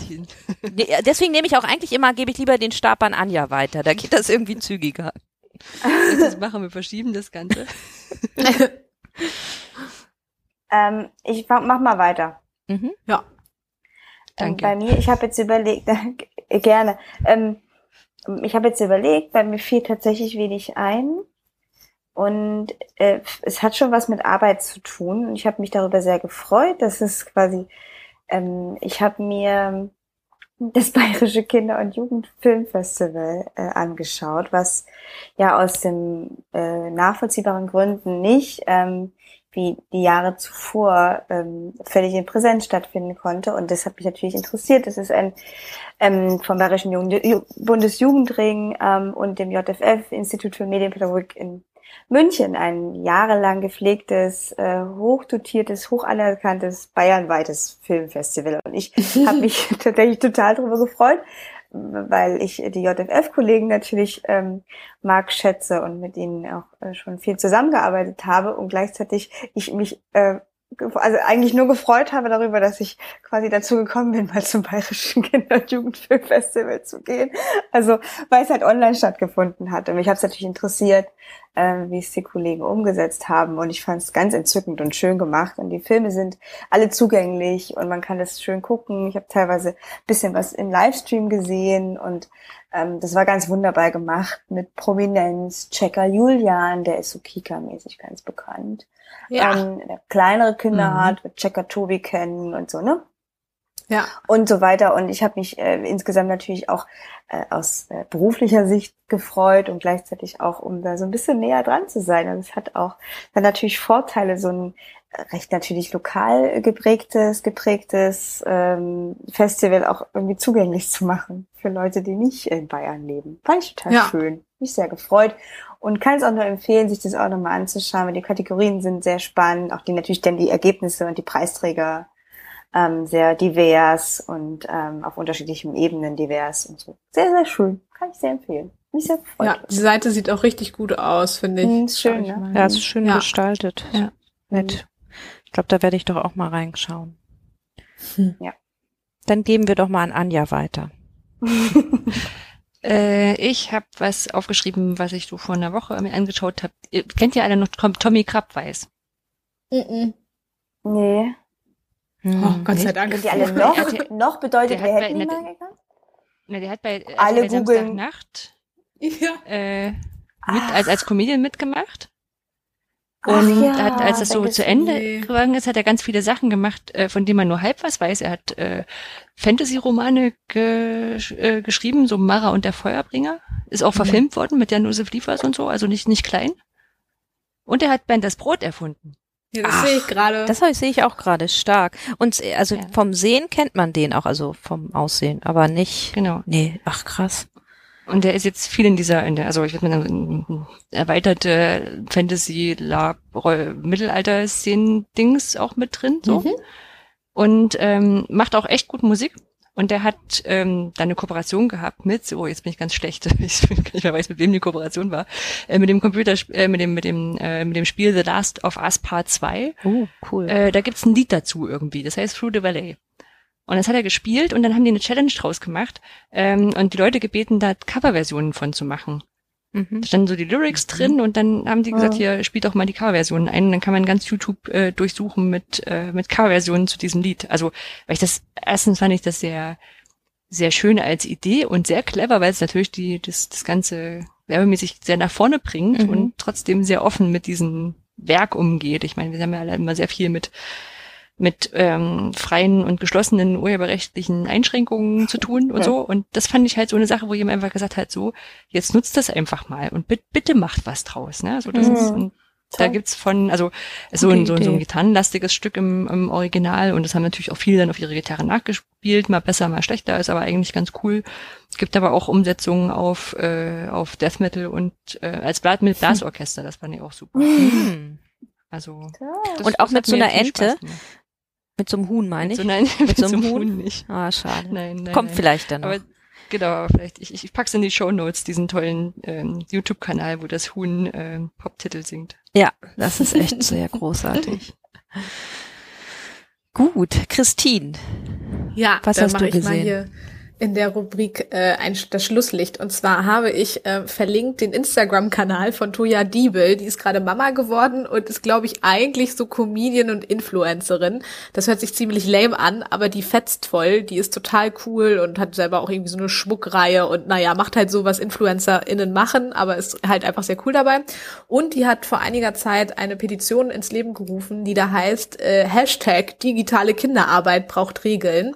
Deswegen nehme ich auch eigentlich immer, gebe ich lieber den Stab an Anja weiter. Da geht das irgendwie zügiger. Das machen wir, verschieben das Ganze. ähm, ich mach, mal weiter. Mhm. Ja. Ähm, Danke. bei mir, ich habe jetzt überlegt, gerne. Ähm, ich habe jetzt überlegt, weil mir fiel tatsächlich wenig ein. Und äh, es hat schon was mit Arbeit zu tun. Und ich habe mich darüber sehr gefreut. Das ist quasi, ähm, ich habe mir das Bayerische Kinder- und Jugendfilmfestival äh, angeschaut, was ja aus den äh, nachvollziehbaren Gründen nicht ähm, wie die Jahre zuvor ähm, völlig in Präsenz stattfinden konnte. Und das hat mich natürlich interessiert. Das ist ein ähm, vom Bayerischen Jugend Bundesjugendring ähm, und dem JFF, Institut für Medienpädagogik in München, ein jahrelang gepflegtes, äh, hochdotiertes, hoch anerkanntes, bayernweites Filmfestival. Und ich habe mich tatsächlich total darüber gefreut, weil ich die JFF-Kollegen natürlich ähm, mag, schätze und mit ihnen auch äh, schon viel zusammengearbeitet habe und gleichzeitig ich mich äh, also eigentlich nur gefreut habe darüber, dass ich quasi dazu gekommen bin, mal zum Bayerischen Kinder- und Jugendfilmfestival zu gehen. Also weil es halt online stattgefunden hat. Und mich habe es natürlich interessiert, äh, wie es die Kollegen umgesetzt haben. Und ich fand es ganz entzückend und schön gemacht. Und die Filme sind alle zugänglich und man kann das schön gucken. Ich habe teilweise bisschen was im Livestream gesehen und ähm, das war ganz wunderbar gemacht mit Prominenz. Checker Julian, der ist so Kika-mäßig ganz bekannt. Ja. Ähm, der kleinere Kinder mhm. hat, wird Checker Tobi kennen und so, ne? Ja. Und so weiter. Und ich habe mich äh, insgesamt natürlich auch äh, aus äh, beruflicher Sicht gefreut und gleichzeitig auch, um da so ein bisschen näher dran zu sein. Und es hat auch dann natürlich Vorteile, so ein recht natürlich lokal geprägtes, geprägtes ähm, Festival auch irgendwie zugänglich zu machen für Leute, die nicht in Bayern leben. Fand ich total ja. schön. Mich sehr gefreut und kann es auch nur empfehlen, sich das auch nochmal anzuschauen, weil die Kategorien sind sehr spannend, auch die natürlich dann die Ergebnisse und die Preisträger ähm, sehr divers und ähm, auf unterschiedlichen Ebenen divers und so. Sehr, sehr schön. Kann ich sehr empfehlen. Mich sehr gefreut. Ja, die Seite sieht auch richtig gut aus, finde ich. Mhm, schön, ne? Ja, es ist schön ja. gestaltet. Ja. Nett. Ich glaube, da werde ich doch auch mal reinschauen. Hm. Ja. Dann geben wir doch mal an Anja weiter. äh, ich habe was aufgeschrieben, was ich so vor einer Woche mir angeschaut habe. Kennt ihr alle noch Tommy Krabweis? Mm, -mm. Nee. Hm, oh, Gott sei Dank. Die alle noch, noch bedeutet, wir hätten ihn mal gegangen? Na, der hat bei, alle bei googeln. Nacht ja. äh, mit, als, als Comedian mitgemacht. Und ja, hat, als es so zu Ende gegangen ist, hat er ganz viele Sachen gemacht, äh, von denen man nur halb was weiß. Er hat äh, Fantasy-Romane ge äh, geschrieben, so Mara und der Feuerbringer. Ist auch mhm. verfilmt worden mit Jan Josef Liefers und so, also nicht, nicht klein. Und er hat Band das Brot erfunden. Ja, das sehe ich gerade. Das sehe ich auch gerade stark. Und also ja. vom Sehen kennt man den auch, also vom Aussehen, aber nicht. Genau. Nee, ach krass. Und der ist jetzt viel in dieser, in der, also ich würde mal sagen, erweiterte Fantasy, Lab, Mittelalter-Szenen-Dings auch mit drin, so. Mhm. Und ähm, macht auch echt gut Musik. Und der hat ähm, da eine Kooperation gehabt mit, oh, jetzt bin ich ganz schlecht, ich bin gar nicht mehr weiß, mit wem die Kooperation war, äh, mit dem Computer, äh, mit dem, mit dem, äh, mit dem Spiel The Last of Us Part 2. Oh, cool. Äh, da gibt's ein Lied dazu irgendwie, das heißt Through the Valley. Und das hat er gespielt und dann haben die eine Challenge draus gemacht ähm, und die Leute gebeten, da Coverversionen von zu machen. Mhm. Da standen so die Lyrics mhm. drin und dann haben die gesagt, ja. hier spielt doch mal die Coverversionen ein. Und dann kann man ganz YouTube äh, durchsuchen mit, äh, mit Coverversionen zu diesem Lied. Also, weil ich das, erstens fand ich das sehr, sehr schön als Idee und sehr clever, weil es natürlich die, das, das Ganze werbemäßig sehr nach vorne bringt mhm. und trotzdem sehr offen mit diesem Werk umgeht. Ich meine, wir haben ja alle immer sehr viel mit mit ähm, freien und geschlossenen urheberrechtlichen Einschränkungen zu tun und ja. so. Und das fand ich halt so eine Sache, wo jemand einfach gesagt hat, so, jetzt nutzt das einfach mal und bitte, bitte macht was draus. Ne? So, das mhm. ist, und da gibt's von, also so ein, so, ein, so ein gitarrenlastiges Stück im, im Original und das haben natürlich auch viele dann auf ihre Gitarre nachgespielt, mal besser, mal schlechter, ist aber eigentlich ganz cool. Es gibt aber auch Umsetzungen auf, äh, auf Death Metal und äh, als Blatt mit Blasorchester, das fand ich auch super. Mhm. Also und auch mit so einer Ente. Mit so einem Huhn, meine ich. So, nein, mit, mit so einem Huhn? Huhn nicht. Ah, schade. Nein, nein, Kommt nein. vielleicht dann noch. Aber, genau, vielleicht. Ich, ich pack's in die Show Notes, diesen tollen ähm, YouTube-Kanal, wo das Huhn ähm, Pop-Titel singt. Ja, das ist echt sehr großartig. Gut, Christine. Ja, was hast du gesehen? In der Rubrik äh, ein, das Schlusslicht. Und zwar habe ich äh, verlinkt den Instagram-Kanal von Toya Diebel. Die ist gerade Mama geworden und ist, glaube ich, eigentlich so Comedian und Influencerin. Das hört sich ziemlich lame an, aber die fetzt voll. Die ist total cool und hat selber auch irgendwie so eine Schmuckreihe und naja, macht halt so, was InfluencerInnen machen, aber ist halt einfach sehr cool dabei. Und die hat vor einiger Zeit eine Petition ins Leben gerufen, die da heißt äh, Hashtag digitale Kinderarbeit braucht Regeln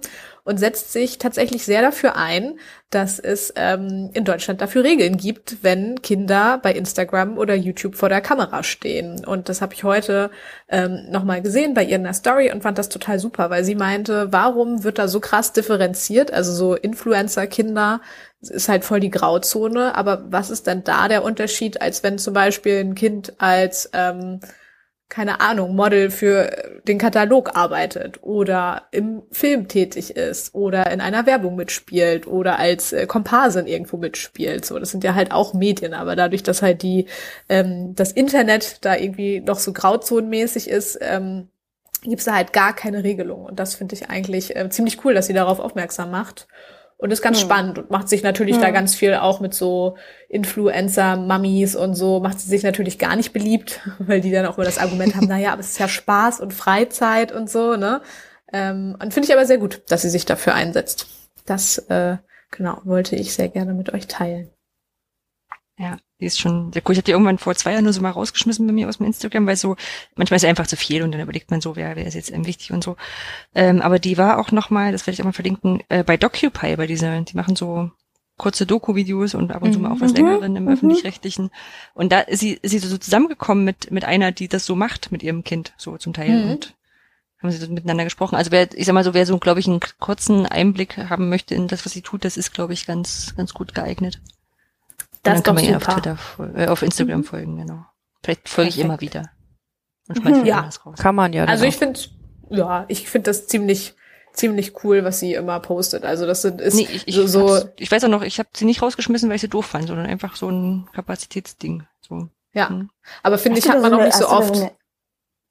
und setzt sich tatsächlich sehr dafür ein, dass es ähm, in Deutschland dafür Regeln gibt, wenn Kinder bei Instagram oder YouTube vor der Kamera stehen. Und das habe ich heute ähm, nochmal gesehen bei ihr in der Story und fand das total super, weil sie meinte, warum wird da so krass differenziert? Also so Influencer-Kinder ist halt voll die Grauzone, aber was ist denn da der Unterschied, als wenn zum Beispiel ein Kind als ähm, keine Ahnung, Model für den Katalog arbeitet oder im Film tätig ist oder in einer Werbung mitspielt oder als äh, Komparsin irgendwo mitspielt. So, das sind ja halt auch Medien, aber dadurch, dass halt die ähm, das Internet da irgendwie noch so grauzonenmäßig ist, ähm, gibt es da halt gar keine Regelung. Und das finde ich eigentlich äh, ziemlich cool, dass sie darauf aufmerksam macht. Und ist ganz hm. spannend und macht sich natürlich hm. da ganz viel auch mit so Influencer-Mummies und so, macht sie sich natürlich gar nicht beliebt, weil die dann auch immer das Argument haben, naja, aber es ist ja Spaß und Freizeit und so, ne? Ähm, und finde ich aber sehr gut, dass sie sich dafür einsetzt. Das, äh, genau, wollte ich sehr gerne mit euch teilen. Ja, die ist schon sehr cool. Ich habe die irgendwann vor zwei Jahren nur so mal rausgeschmissen bei mir aus dem Instagram, weil so, manchmal ist es einfach zu viel und dann überlegt man so, wer, wer ist jetzt wichtig und so. Ähm, aber die war auch nochmal, das werde ich auch mal verlinken, äh, bei DocuPy, bei dieser, die machen so kurze Doku-Videos und ab und zu mal auch was mhm. längeren im mhm. öffentlich-rechtlichen. Und da ist sie, ist sie so zusammengekommen mit, mit einer, die das so macht mit ihrem Kind, so zum Teil. Mhm. Und haben sie so miteinander gesprochen. Also wer, ich sag mal so, wer so, glaube ich, einen kurzen Einblick haben möchte in das, was sie tut, das ist, glaube ich, ganz, ganz gut geeignet. Das dann kann man ihr auf Twitter, äh, auf Instagram mhm. folgen, genau. Vielleicht folge ich immer wieder. Und schmeiße mhm. ja. raus. Kann man ja. Also ich finde, ja, ich finde das ziemlich, ziemlich cool, was sie immer postet. Also das sind, ist nee, ich, ich, so, so ich weiß auch noch, ich habe sie nicht rausgeschmissen, weil ich sie doof fand, sondern einfach so ein Kapazitätsding. So. Ja, hm. aber finde ich, hat man so auch nicht so oft. So eine,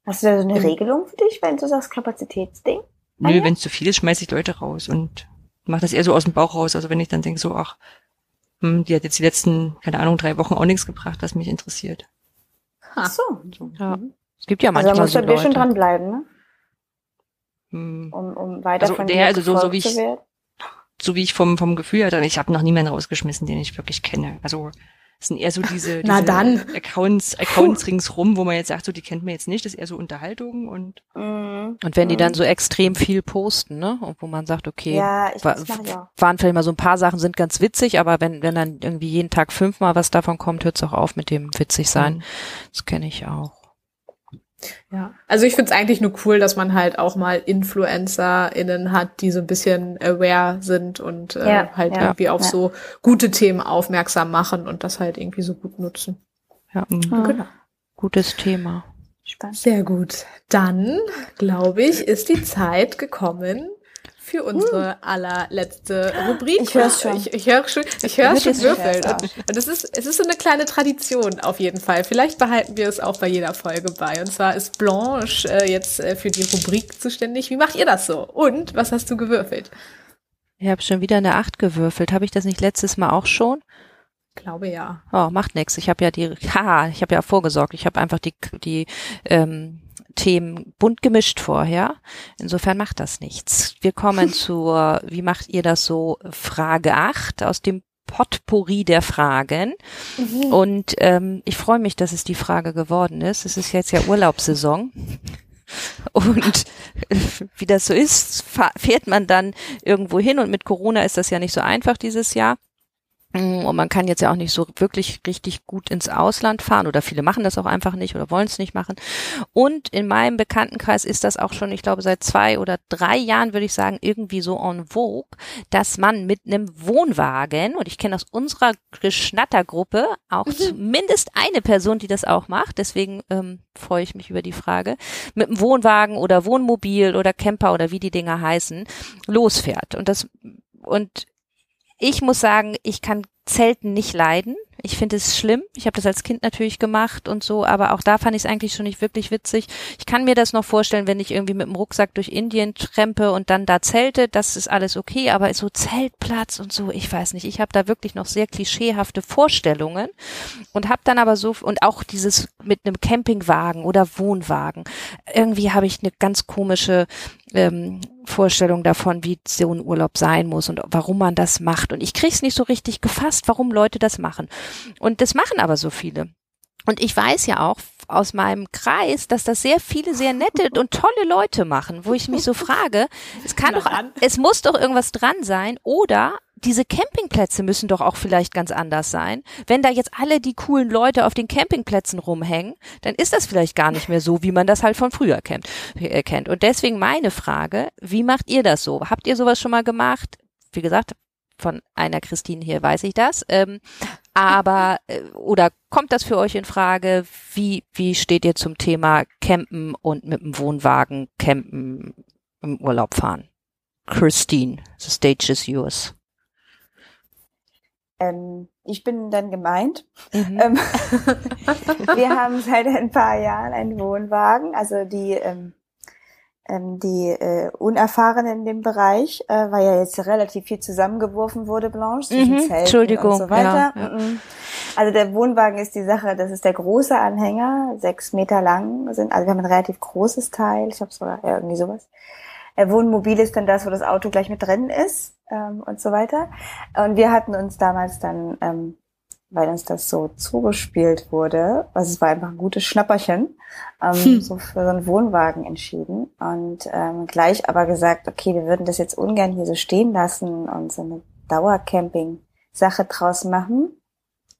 hast du da so eine. Regelung für dich, wenn du sagst Kapazitätsding? Nö, wenn es zu viel ist, schmeiße ich Leute raus und mache das eher so aus dem Bauch raus. Also wenn ich dann denke so, ach, hm, die hat jetzt die letzten, keine Ahnung, drei Wochen auch nichts gebracht, was mich interessiert. Ach so. Ja. Mhm. Es gibt ja manchmal also da musst so du Leute. schon dranbleiben, ne? Hm. Um, um weiter also von der, also so, so wie ich, so wie ich vom, vom Gefühl hatte, ich habe noch niemanden rausgeschmissen, den ich wirklich kenne. Also das sind eher so diese, diese dann. Accounts, Accounts ringsrum, wo man jetzt sagt, so die kennt man jetzt nicht, das ist eher so Unterhaltung und mhm. und wenn die dann so extrem viel posten, ne, und wo man sagt, okay, ja, ich, wa waren vielleicht mal so ein paar Sachen sind ganz witzig, aber wenn wenn dann irgendwie jeden Tag fünfmal was davon kommt, hört es auch auf mit dem witzig sein. Mhm. Das kenne ich auch. Ja, also ich finde es eigentlich nur cool, dass man halt auch mal InfluencerInnen hat, die so ein bisschen aware sind und äh, ja, halt ja, irgendwie auf ja. so gute Themen aufmerksam machen und das halt irgendwie so gut nutzen. Ja, mhm. genau. Gutes Thema. Spannend. Sehr gut. Dann, glaube ich, ist die Zeit gekommen für unsere hm. allerletzte Rubrik. Ich höre schon. Ich, ich höre schon, ich höre schon würfeln. Und, und es ist, es ist so eine kleine Tradition auf jeden Fall. Vielleicht behalten wir es auch bei jeder Folge bei. Und zwar ist Blanche äh, jetzt äh, für die Rubrik zuständig. Wie macht ihr das so? Und was hast du gewürfelt? Ich habe schon wieder eine Acht gewürfelt. Habe ich das nicht letztes Mal auch schon? Ich glaube ja. Oh, macht nix. Ich habe ja die, haha, ich habe ja vorgesorgt. Ich habe einfach die die ähm, Themen bunt gemischt vorher. Insofern macht das nichts. Wir kommen zur, wie macht ihr das so, Frage 8 aus dem Potpourri der Fragen. Mhm. Und ähm, ich freue mich, dass es die Frage geworden ist. Es ist jetzt ja Urlaubssaison. Und wie das so ist, fährt man dann irgendwo hin und mit Corona ist das ja nicht so einfach dieses Jahr. Mm, und man kann jetzt ja auch nicht so wirklich richtig gut ins Ausland fahren oder viele machen das auch einfach nicht oder wollen es nicht machen. Und in meinem Bekanntenkreis ist das auch schon, ich glaube, seit zwei oder drei Jahren, würde ich sagen, irgendwie so en vogue, dass man mit einem Wohnwagen, und ich kenne aus unserer Geschnattergruppe auch mhm. zumindest eine Person, die das auch macht, deswegen ähm, freue ich mich über die Frage, mit einem Wohnwagen oder Wohnmobil oder Camper oder wie die Dinger heißen, losfährt. Und das und ich muss sagen, ich kann Zelten nicht leiden. Ich finde es schlimm. Ich habe das als Kind natürlich gemacht und so, aber auch da fand ich es eigentlich schon nicht wirklich witzig. Ich kann mir das noch vorstellen, wenn ich irgendwie mit dem Rucksack durch Indien trempe und dann da zelte, das ist alles okay, aber so Zeltplatz und so, ich weiß nicht. Ich habe da wirklich noch sehr klischeehafte Vorstellungen und habe dann aber so und auch dieses mit einem Campingwagen oder Wohnwagen. Irgendwie habe ich eine ganz komische ähm, Vorstellung davon, wie so ein Urlaub sein muss und warum man das macht. Und ich krieg's nicht so richtig gefasst, warum Leute das machen. Und das machen aber so viele. Und ich weiß ja auch aus meinem Kreis, dass das sehr viele sehr nette und tolle Leute machen, wo ich mich so frage, es kann doch, es muss doch irgendwas dran sein oder diese Campingplätze müssen doch auch vielleicht ganz anders sein. Wenn da jetzt alle die coolen Leute auf den Campingplätzen rumhängen, dann ist das vielleicht gar nicht mehr so, wie man das halt von früher kennt. Äh, kennt. Und deswegen meine Frage, wie macht ihr das so? Habt ihr sowas schon mal gemacht? Wie gesagt, von einer Christine hier weiß ich das. Ähm, aber äh, oder kommt das für euch in Frage? Wie wie steht ihr zum Thema Campen und mit dem Wohnwagen campen im Urlaub fahren? Christine, the stage is yours. Ähm, ich bin dann gemeint. Mhm. Ähm, wir haben seit ein paar Jahren einen Wohnwagen, also die ähm, ähm, die äh, Unerfahrenen in dem Bereich, äh, weil ja jetzt relativ viel zusammengeworfen wurde, Blanche, zwischen mhm, Zelten Entschuldigung, und so weiter. Ja, ja. Mhm. Also der Wohnwagen ist die Sache, das ist der große Anhänger, sechs Meter lang sind, also wir haben ein relativ großes Teil, ich habe sogar ja, irgendwie sowas. Äh, Wohnmobil ist dann das, wo das Auto gleich mit drin ist ähm, und so weiter. Und wir hatten uns damals dann, ähm, weil uns das so zugespielt wurde, also es war einfach ein gutes Schnapperchen, ähm, hm. so für so einen Wohnwagen entschieden und ähm, gleich aber gesagt, okay, wir würden das jetzt ungern hier so stehen lassen und so eine Dauercamping-Sache draus machen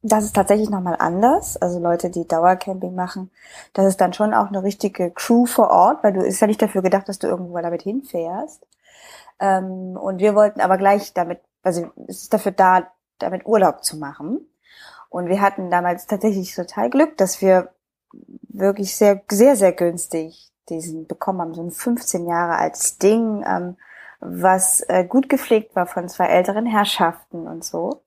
das ist tatsächlich nochmal anders. Also Leute, die Dauercamping machen, das ist dann schon auch eine richtige Crew vor Ort, weil du ist ja nicht dafür gedacht, dass du irgendwo damit hinfährst. Ähm, und wir wollten aber gleich damit, also es ist dafür da, damit Urlaub zu machen. Und wir hatten damals tatsächlich total Glück, dass wir wirklich sehr, sehr, sehr günstig diesen bekommen haben, so ein 15 Jahre altes Ding, ähm, was äh, gut gepflegt war von zwei älteren Herrschaften und so.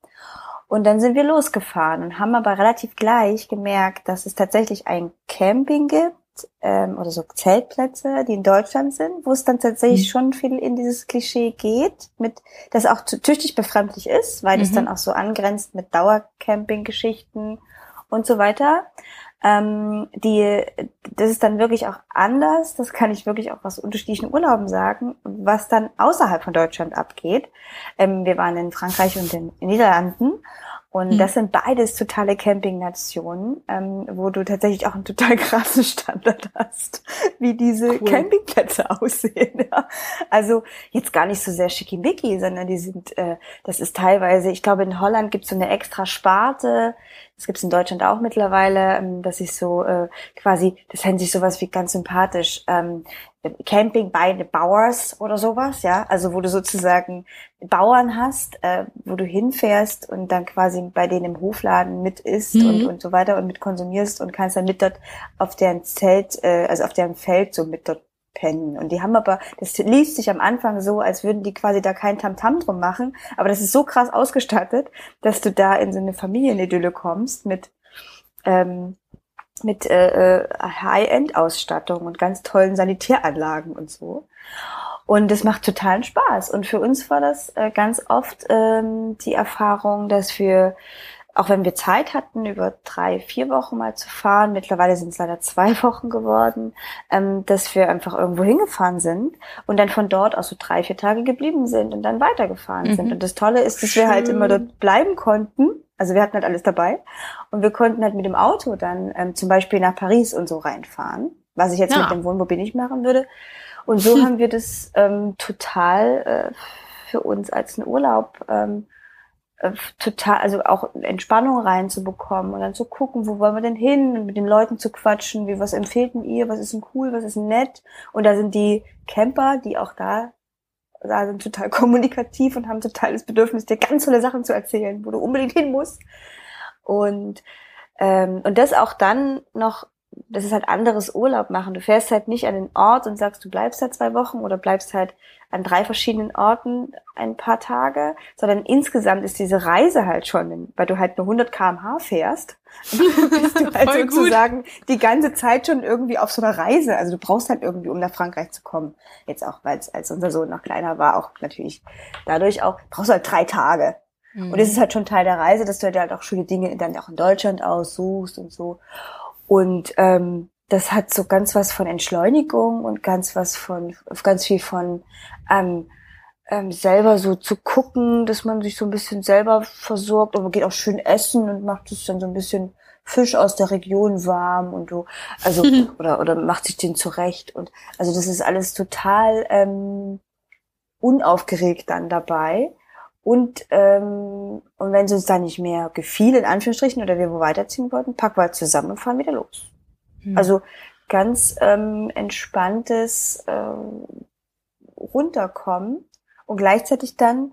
Und dann sind wir losgefahren und haben aber relativ gleich gemerkt, dass es tatsächlich ein Camping gibt ähm, oder so Zeltplätze, die in Deutschland sind, wo es dann tatsächlich mhm. schon viel in dieses Klischee geht, mit das auch tüchtig befremdlich ist, weil mhm. es dann auch so angrenzt mit Dauercamping-Geschichten und so weiter. Ähm, die, das ist dann wirklich auch anders. Das kann ich wirklich auch aus unterschiedlichen Urlauben sagen, was dann außerhalb von Deutschland abgeht. Ähm, wir waren in Frankreich und in, in Niederlanden und mhm. das sind beides totale Campingnationen, ähm, wo du tatsächlich auch einen total krassen Standard hast, wie diese cool. Campingplätze aussehen. Ja. Also jetzt gar nicht so sehr schickimicki, sondern die sind, äh, das ist teilweise, ich glaube in Holland gibt es so eine extra Sparte, das gibt es in Deutschland auch mittlerweile, ähm, dass ich so äh, quasi, das nennt sich sowas wie ganz sympathisch, ähm, Camping by the Bauers oder sowas, ja, also wo du sozusagen Bauern hast, äh, wo du hinfährst und dann quasi bei denen im Hofladen mit isst mhm. und, und so weiter und mit konsumierst und kannst dann mit dort auf deren Zelt, äh, also auf deren Feld so mit dort pennen. Und die haben aber, das liest sich am Anfang so, als würden die quasi da kein Tamtam drum machen, aber das ist so krass ausgestattet, dass du da in so eine Familienidylle kommst mit ähm, mit äh, äh, High-End-Ausstattung und ganz tollen Sanitäranlagen und so. Und das macht totalen Spaß. Und für uns war das äh, ganz oft ähm, die Erfahrung, dass wir, auch wenn wir Zeit hatten, über drei, vier Wochen mal zu fahren, mittlerweile sind es leider zwei Wochen geworden, ähm, dass wir einfach irgendwo hingefahren sind und dann von dort aus so drei, vier Tage geblieben sind und dann weitergefahren mhm. sind. Und das Tolle ist, dass wir halt immer dort bleiben konnten also wir hatten halt alles dabei und wir konnten halt mit dem Auto dann ähm, zum Beispiel nach Paris und so reinfahren, was ich jetzt ja. mit dem Wohnmobil nicht machen würde. Und so hm. haben wir das ähm, total äh, für uns als einen Urlaub ähm, äh, total, also auch Entspannung reinzubekommen und dann zu gucken, wo wollen wir denn hin und mit den Leuten zu quatschen, wie was empfehlten ihr, was ist denn cool, was ist denn nett. Und da sind die Camper, die auch da da sind total kommunikativ und haben total das Bedürfnis, dir ganz tolle Sachen zu erzählen, wo du unbedingt hin musst. Und, ähm, und das auch dann noch das ist halt anderes Urlaub machen. Du fährst halt nicht an den Ort und sagst, du bleibst da zwei Wochen oder bleibst halt an drei verschiedenen Orten ein paar Tage, sondern insgesamt ist diese Reise halt schon, weil du halt nur 100 kmh fährst, bist du halt sozusagen die ganze Zeit schon irgendwie auf so einer Reise. Also du brauchst halt irgendwie, um nach Frankreich zu kommen. Jetzt auch, weil es als unser Sohn noch kleiner war, auch natürlich dadurch auch, brauchst du halt drei Tage. Mhm. Und es ist halt schon Teil der Reise, dass du halt auch schöne Dinge dann auch in Deutschland aussuchst und so. Und ähm, das hat so ganz was von Entschleunigung und ganz was von, ganz viel von ähm, ähm, selber so zu gucken, dass man sich so ein bisschen selber versorgt. Und man geht auch schön essen und macht es dann so ein bisschen Fisch aus der Region warm und du, also, oder, oder macht sich den zurecht. Und, also das ist alles total, ähm, unaufgeregt dann dabei. Und, ähm, und wenn es uns dann nicht mehr gefiel, in Anführungsstrichen, oder wir wo weiterziehen wollten, packen wir zusammen und fahren wieder los. Mhm. Also ganz ähm, entspanntes ähm, Runterkommen und gleichzeitig dann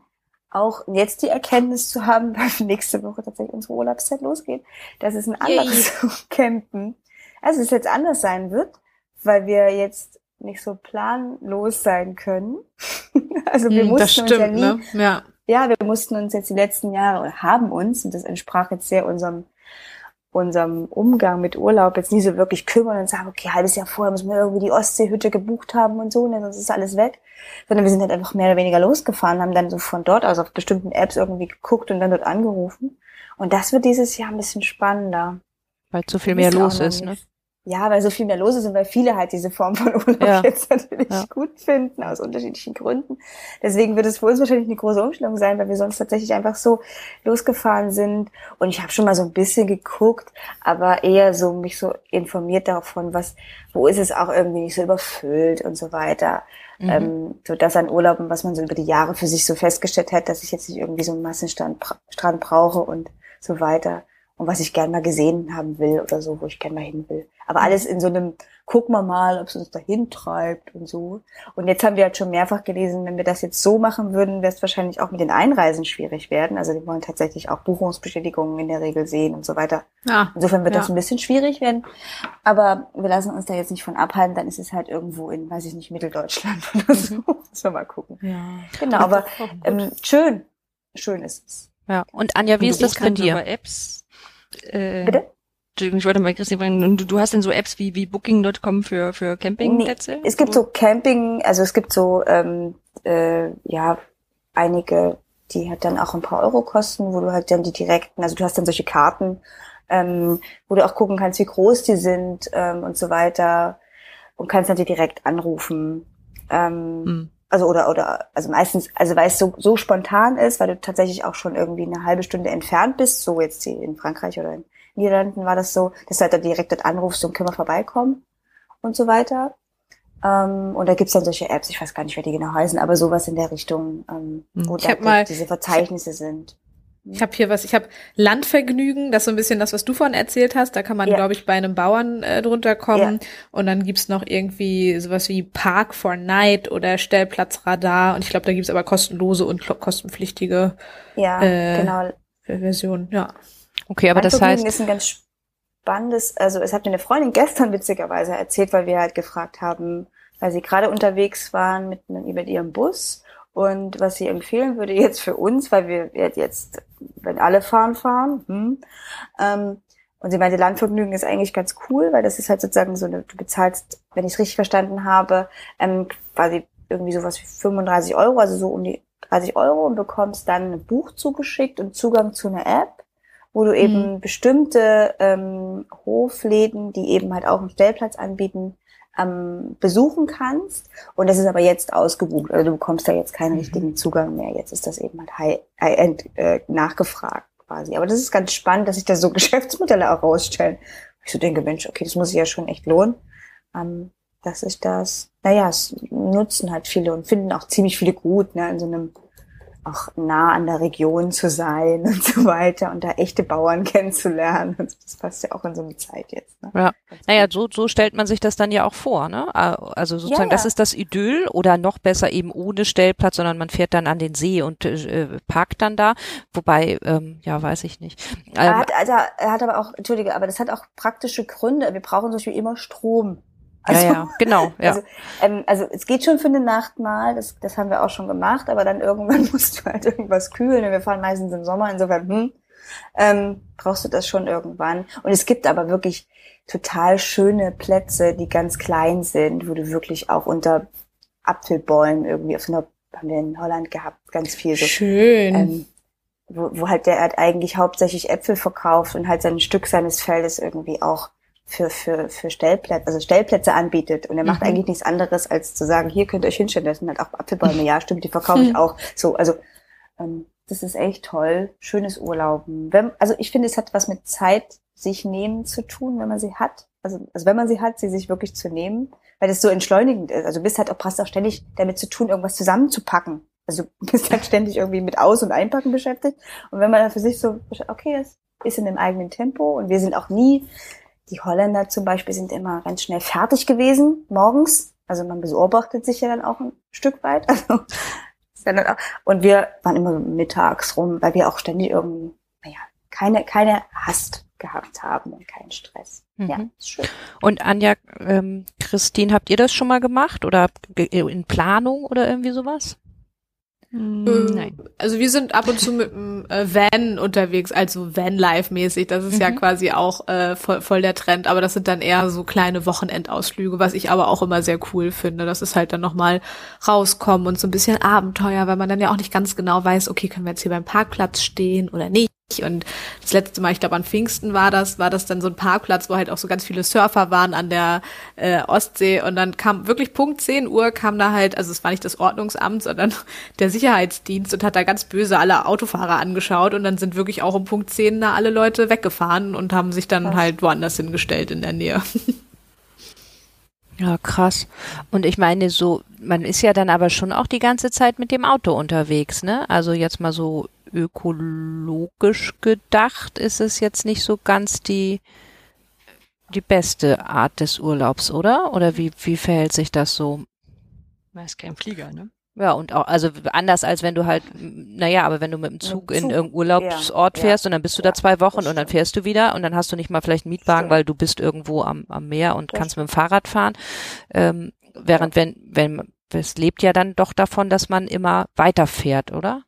auch jetzt die Erkenntnis zu haben, weil nächste Woche tatsächlich unsere Urlaubszeit losgeht, dass es ein anderes Yay. Campen, also es jetzt anders sein wird, weil wir jetzt nicht so planlos sein können. also wir hm, mussten stimmt, uns ja nie, ne? ja ja, wir mussten uns jetzt die letzten Jahre oder haben uns, und das entsprach jetzt sehr unserem, unserem Umgang mit Urlaub, jetzt nie so wirklich kümmern und sagen, okay, halbes Jahr vorher müssen wir irgendwie die Ostseehütte gebucht haben und so, und ne, sonst ist alles weg. Sondern wir sind halt einfach mehr oder weniger losgefahren, haben dann so von dort aus auf bestimmten Apps irgendwie geguckt und dann dort angerufen. Und das wird dieses Jahr ein bisschen spannender. Weil zu viel mehr los ist, ne? Ja, weil so viel mehr los ist und weil viele halt diese Form von Urlaub ja. jetzt natürlich ja. gut finden, aus unterschiedlichen Gründen. Deswegen wird es für uns wahrscheinlich eine große Umstellung sein, weil wir sonst tatsächlich einfach so losgefahren sind. Und ich habe schon mal so ein bisschen geguckt, aber eher so mich so informiert davon, was, wo ist es auch irgendwie nicht so überfüllt und so weiter. Mhm. Ähm, so das an Urlauben, was man so über die Jahre für sich so festgestellt hat, dass ich jetzt nicht irgendwie so einen Massenstrand Strand brauche und so weiter und was ich gerne mal gesehen haben will oder so, wo ich gerne mal hin will. Aber alles in so einem, guck mal mal, ob es uns dahin treibt und so. Und jetzt haben wir halt schon mehrfach gelesen, wenn wir das jetzt so machen würden, wäre es wahrscheinlich auch mit den Einreisen schwierig werden. Also die wollen tatsächlich auch Buchungsbestätigungen in der Regel sehen und so weiter. Ja, Insofern wird ja. das ein bisschen schwierig werden. Aber wir lassen uns da jetzt nicht von abhalten, dann ist es halt irgendwo in, weiß ich nicht, Mitteldeutschland oder so. Mhm. Müssen wir mal gucken. Ja. Genau, aber ähm, schön. Schön ist es. Ja. Und Anja, wie ist das bei dir? Apps äh, Bitte? Ich wollte mal Christine fragen, du, du hast denn so Apps wie, wie Booking.com für, für Campingplätze? Nee, es gibt so Camping, also es gibt so, ähm, äh, ja, einige, die halt dann auch ein paar Euro kosten, wo du halt dann die direkten, also du hast dann solche Karten, ähm, wo du auch gucken kannst, wie groß die sind ähm, und so weiter und kannst dann die direkt anrufen. Ähm, hm. Also oder oder also meistens, also weil es so, so spontan ist, weil du tatsächlich auch schon irgendwie eine halbe Stunde entfernt bist, so jetzt in Frankreich oder in Niederlanden war das so, dass du halt dann direkt dort anrufst und können wir vorbeikommen und so weiter. Ähm, und da gibt's dann solche Apps, ich weiß gar nicht, wer die genau heißen, aber sowas in der Richtung, ähm, wo da mal, diese Verzeichnisse sind. Ich habe hier was, ich habe Landvergnügen, das ist so ein bisschen das, was du vorhin erzählt hast. Da kann man, ja. glaube ich, bei einem Bauern äh, drunter kommen. Ja. Und dann gibt's noch irgendwie sowas wie Park for Night oder Stellplatzradar. Und ich glaube, da gibt's aber kostenlose und kostenpflichtige ja, äh, genau. Versionen. Ja. Okay, aber das heißt. ist ein ganz spannendes, also es hat mir eine Freundin gestern witzigerweise erzählt, weil wir halt gefragt haben, weil sie gerade unterwegs waren mit, mit ihrem Bus und was sie empfehlen würde jetzt für uns, weil wir jetzt, wenn alle fahren, fahren, hm, ähm, und sie meinte, Landvergnügen ist eigentlich ganz cool, weil das ist halt sozusagen so eine, du bezahlst, wenn ich es richtig verstanden habe, ähm, quasi irgendwie sowas wie 35 Euro, also so um die 30 Euro und bekommst dann ein Buch zugeschickt und Zugang zu einer App, wo du eben mhm. bestimmte ähm, Hofläden, die eben halt auch einen Stellplatz anbieten, ähm, besuchen kannst. Und das ist aber jetzt ausgebucht. Also du bekommst da jetzt keinen mhm. richtigen Zugang mehr. Jetzt ist das eben halt high-end äh, nachgefragt quasi. Aber das ist ganz spannend, dass sich da so Geschäftsmodelle auch rausstellen. Ich so denke, Mensch, okay, das muss sich ja schon echt lohnen. Ähm, dass ich das, naja, es nutzen halt viele und finden auch ziemlich viele gut, ne, in so einem auch nah an der Region zu sein und so weiter und da echte Bauern kennenzulernen. Das passt ja auch in so eine Zeit jetzt. Ne? Ja. Naja, so, so stellt man sich das dann ja auch vor, ne? Also sozusagen, ja, ja. das ist das Idyll oder noch besser eben ohne Stellplatz, sondern man fährt dann an den See und äh, parkt dann da. Wobei, ähm, ja, weiß ich nicht. Ähm, er, hat, also, er hat aber auch, entschuldige, aber das hat auch praktische Gründe. Wir brauchen zum Beispiel immer Strom. Also, ja, ja, genau. Ja. Also, ähm, also es geht schon für eine Nacht mal, das, das haben wir auch schon gemacht, aber dann irgendwann musst du halt irgendwas kühlen. Und wir fahren meistens im Sommer, insofern hm, ähm, brauchst du das schon irgendwann. Und es gibt aber wirklich total schöne Plätze, die ganz klein sind, wo du wirklich auch unter Apfelbäumen irgendwie auf einer, haben wir in Holland gehabt, ganz viel so. Schön. Ähm, wo, wo halt der hat eigentlich hauptsächlich Äpfel verkauft und halt sein Stück seines Feldes irgendwie auch für, für, für Stellplätze, also Stellplätze anbietet. Und er macht mhm. eigentlich nichts anderes, als zu sagen, hier könnt ihr euch hinstellen, das sind halt auch Apfelbäume, ja, stimmt, die verkaufe ich auch. So, also ähm, das ist echt toll. Schönes Urlauben. Wenn, also ich finde, es hat was mit Zeit sich nehmen zu tun, wenn man sie hat. Also, also wenn man sie hat, sie sich wirklich zu nehmen, weil das so entschleunigend ist. Also du bist halt auch, hast auch ständig damit zu tun, irgendwas zusammenzupacken. Also du bist halt ständig irgendwie mit Aus- und Einpacken beschäftigt. Und wenn man dann für sich so, okay, das ist in dem eigenen Tempo und wir sind auch nie die Holländer zum Beispiel sind immer ganz schnell fertig gewesen morgens. Also man beobachtet sich ja dann auch ein Stück weit. Also, und wir waren immer mittags rum, weil wir auch ständig irgendwie, naja, keine, keine Hast gehabt haben und keinen Stress. Mhm. Ja, ist schön. Und Anja, ähm, Christine, habt ihr das schon mal gemacht oder in Planung oder irgendwie sowas? Hm, nein. Also wir sind ab und zu mit dem äh, Van unterwegs, also Van-Life-mäßig. Das ist mhm. ja quasi auch äh, voll, voll der Trend, aber das sind dann eher so kleine Wochenendausflüge, was ich aber auch immer sehr cool finde. Das ist halt dann nochmal rauskommen und so ein bisschen Abenteuer, weil man dann ja auch nicht ganz genau weiß, okay, können wir jetzt hier beim Parkplatz stehen oder nicht. Und das letzte Mal, ich glaube an Pfingsten war das, war das dann so ein Parkplatz, wo halt auch so ganz viele Surfer waren an der äh, Ostsee. Und dann kam wirklich Punkt 10 Uhr kam da halt, also es war nicht das Ordnungsamt, sondern der Sicherheitsdienst und hat da ganz böse alle Autofahrer angeschaut. Und dann sind wirklich auch um Punkt 10 da alle Leute weggefahren und haben sich dann krass. halt woanders hingestellt in der Nähe. Ja, krass. Und ich meine, so, man ist ja dann aber schon auch die ganze Zeit mit dem Auto unterwegs, ne? Also jetzt mal so ökologisch gedacht ist es jetzt nicht so ganz die, die beste Art des Urlaubs, oder? Oder wie, wie verhält sich das so? Man ist kein Flieger, ne? Ja, und auch, also anders als wenn du halt, naja, aber wenn du mit dem Zug, Zug. in irgendeinen Urlaubsort ja, fährst ja, und dann bist du ja, da zwei Wochen und dann fährst du wieder und dann hast du nicht mal vielleicht einen Mietwagen, weil du bist irgendwo am, am Meer und das kannst mit dem Fahrrad fahren. Ähm, während wenn, wenn, es lebt ja dann doch davon, dass man immer weiterfährt, oder?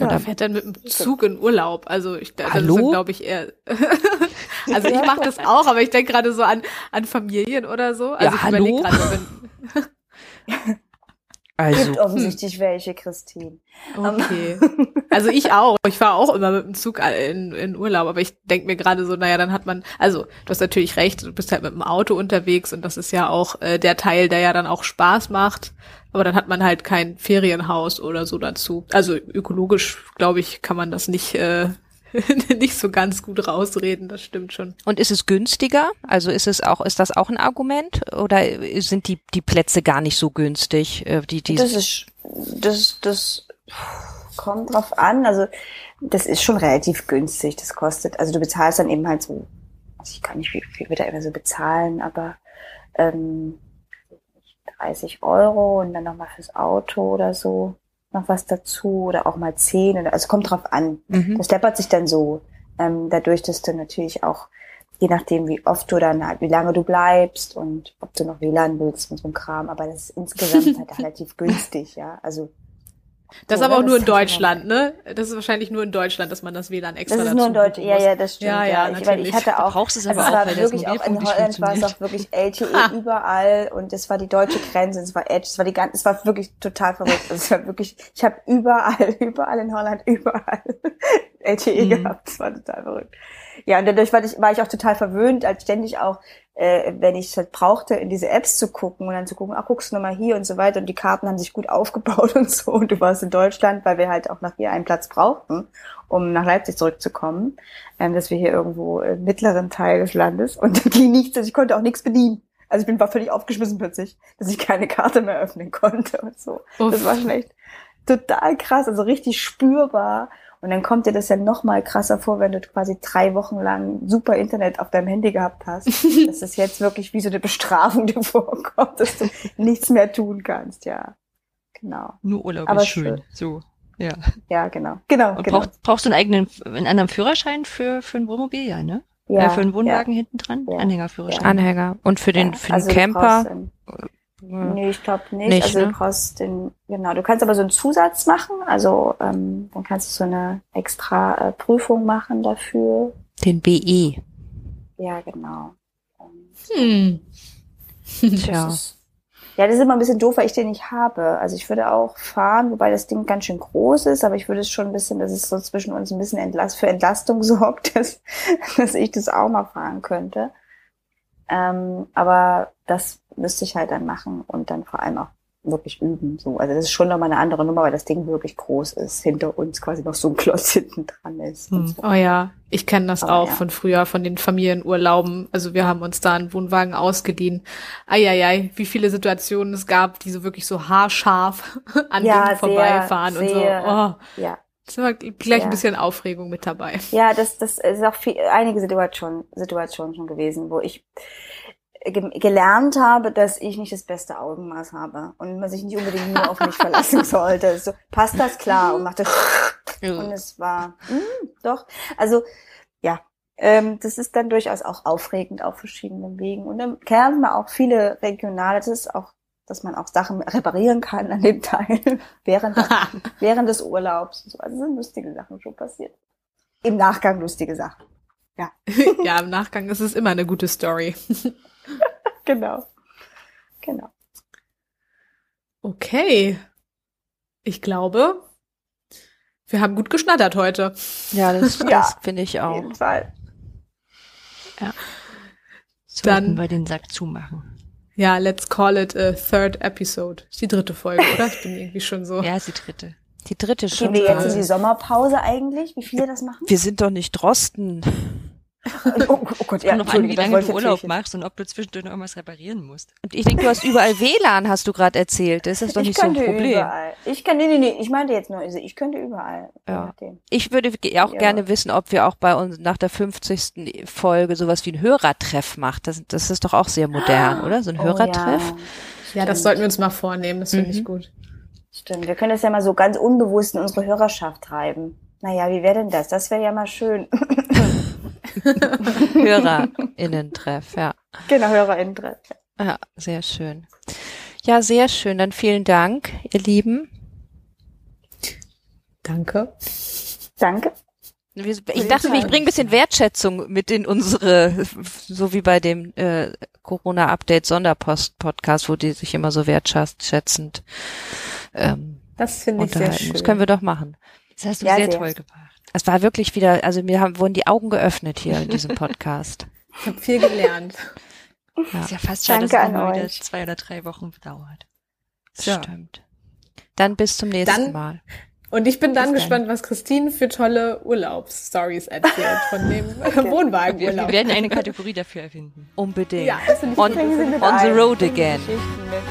Ja, er fährt dann mit dem Zug in Urlaub. Also ich Hallo? glaube ich eher. also ich mache das auch, aber ich denke gerade so an an Familien oder so. Also ja, ich überlege gerade, wenn Also. Gibt offensichtlich hm. welche, Christine. Okay. also ich auch. Ich fahre auch immer mit dem Zug in, in Urlaub, aber ich denk mir gerade so, naja, dann hat man, also du hast natürlich recht, du bist halt mit dem Auto unterwegs und das ist ja auch äh, der Teil, der ja dann auch Spaß macht. Aber dann hat man halt kein Ferienhaus oder so dazu. Also ökologisch, glaube ich, kann man das nicht, äh, nicht so ganz gut rausreden, das stimmt schon. Und ist es günstiger? Also ist es auch, ist das auch ein Argument? Oder sind die, die Plätze gar nicht so günstig? Äh, die, die das ist, das, das kommt drauf an. Also, das ist schon relativ günstig. Das kostet, also du bezahlst dann eben halt so, ich kann nicht, wie viel wir da immer so bezahlen, aber, ähm, 30 Euro und dann nochmal fürs Auto oder so noch was dazu oder auch mal 10 oder, also kommt drauf an. Mhm. Das deppert sich dann so. Ähm, dadurch, dass du natürlich auch, je nachdem wie oft du dann halt, wie lange du bleibst und ob du noch WLAN willst und so ein Kram, aber das ist insgesamt halt relativ günstig, ja. Also das ist aber auch nur in Deutschland, ne? Das ist wahrscheinlich nur in Deutschland, dass man das WLAN extra Das ist nur in Deutschland, ja, ja, das stimmt. Ja, ja, ja. Ich, weil ich hatte auch, brauchst es aber also auch, wirklich auch in Holland war es auch wirklich LTE überall und es war die deutsche Grenze, es war Edge, es war die ganze, es war wirklich total verrückt. Also es war wirklich, ich habe überall, überall in Holland, überall LTE mhm. gehabt. Es war total verrückt. Ja, und dadurch war ich, war ich auch total verwöhnt, als ständig auch äh, wenn ich es halt brauchte, in diese Apps zu gucken und dann zu gucken, ach, guckst du nochmal hier und so weiter. Und die Karten haben sich gut aufgebaut und so. Und du warst in Deutschland, weil wir halt auch nach hier einen Platz brauchten, um nach Leipzig zurückzukommen. Ähm, dass wir hier irgendwo im mittleren Teil des Landes. Und da ging nichts, also ich konnte auch nichts bedienen. Also ich bin war völlig aufgeschmissen plötzlich, dass ich keine Karte mehr öffnen konnte und so. Uff. Das war schon echt total krass, also richtig spürbar. Und dann kommt dir das ja noch mal krasser vor, wenn du quasi drei Wochen lang super Internet auf deinem Handy gehabt hast. dass es jetzt wirklich wie so eine Bestrafung dir vorkommt, dass du nichts mehr tun kannst, ja. Genau. Nur Urlaub Aber ist schön. schön. So. Ja. Ja, genau. Genau. Und genau. Brauchst, brauchst du einen eigenen, einen anderen Führerschein für, für ein Wohnmobil, ja, ne? Ja. Äh, für einen Wohnwagen ja. hinten dran? Ja. Anhängerführerschein. Anhänger. Und für den, für den also Camper? Nee, ich glaube nicht. nicht. Also ne? du brauchst den, genau. Du kannst aber so einen Zusatz machen. Also ähm, dann kannst du so eine extra äh, Prüfung machen dafür. Den BE. Ja, genau. Hm. Tja. ja, das ist immer ein bisschen doof, weil ich den nicht habe. Also ich würde auch fahren, wobei das Ding ganz schön groß ist, aber ich würde es schon ein bisschen, dass es so zwischen uns ein bisschen Entlast, für Entlastung sorgt, dass, dass ich das auch mal fahren könnte. Ähm, aber das müsste ich halt dann machen und dann vor allem auch wirklich üben. So. Also das ist schon nochmal eine andere Nummer, weil das Ding wirklich groß ist, hinter uns quasi noch so ein Klotz hinten dran ist. Hm. So. Oh ja, ich kenne das Aber auch ja. von früher, von den Familienurlauben. Also wir haben uns da einen Wohnwagen ausgeliehen. Eieiei, wie viele Situationen es gab, die so wirklich so haarscharf an ja, Dingen vorbeifahren sehr, und so. Oh. Ja. Das war gleich ja. ein bisschen Aufregung mit dabei. Ja, das, das ist auch viel, einige Situationen, Situationen schon gewesen, wo ich ge gelernt habe, dass ich nicht das beste Augenmaß habe und man sich nicht unbedingt nur auf mich verlassen sollte. So, passt das klar und machte und es war mh, hm, doch. Also ja, ähm, das ist dann durchaus auch aufregend auf verschiedenen Wegen. Und dann kennen wir auch viele regionale, das ist auch, dass man auch Sachen reparieren kann an dem Teil während, während des Urlaubs. Und so. Also sind lustige Sachen schon passiert. Im Nachgang lustige Sachen. Ja. ja, im Nachgang ist es immer eine gute Story. Genau. Genau. Okay. Ich glaube, wir haben gut geschnattert heute. Ja, das, das ja, finde ich auch. Auf jeden Fall. Ja. Sollten Dann wir den Sack zumachen. Ja, let's call it a third episode. Ist die dritte Folge, oder? Ich bin irgendwie schon so. Ja, ist die dritte. Die dritte schon. Gehen wir jetzt in die Sommerpause eigentlich? Wie viele das machen? Wir sind doch nicht Drosten. Oh, oh Gott, ja, noch an, wie lange du Urlaub machst und ob du zwischendurch noch irgendwas reparieren musst. Und ich denke, du hast überall WLAN, hast du gerade erzählt. Das ist doch nicht so ein Problem. Überall. Ich kann, nee, nee, nee, ich meinte jetzt nur, also ich könnte überall. Ja. Ich würde auch ja. gerne wissen, ob wir auch bei uns nach der 50. Folge sowas wie ein Hörertreff macht. Das, das ist doch auch sehr modern, oder? So ein oh, Hörertreff. Ja. ja. das sollten wir uns mal vornehmen. Das finde mhm. ich gut. Stimmt. Wir können das ja mal so ganz unbewusst in unsere Hörerschaft treiben. Naja, wie wäre denn das? Das wäre ja mal schön. HörerInnen-Treff, ja. Genau, HörerInnen-Treff. Ja, sehr schön. Ja, sehr schön. Dann vielen Dank, ihr Lieben. Danke. Danke. Ich dachte, ich bringe ein bisschen Wertschätzung mit in unsere, so wie bei dem äh, Corona-Update Sonderpost-Podcast, wo die sich immer so wertschätzend ähm, Das finde ich sehr schön. Das können wir doch machen. Das hast du ja, sehr, sehr toll gemacht. Es war wirklich wieder, also mir haben, wurden die Augen geöffnet hier in diesem Podcast. ich habe viel gelernt. Ja. Ist ja fast schade, dass es noch wieder zwei oder drei Wochen dauert. Ja. Stimmt. Dann bis zum nächsten dann, Mal. Und ich bin dann bis gespannt, dann. was Christine für tolle Urlaubsstories erzählt von dem okay. Wohnwagenurlaub. Wir werden eine Kategorie dafür erfinden. Unbedingt. Ja, das on, on the road again.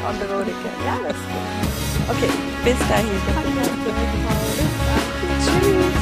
On the road again. Ja, das ist gut. Okay, bis dahin. to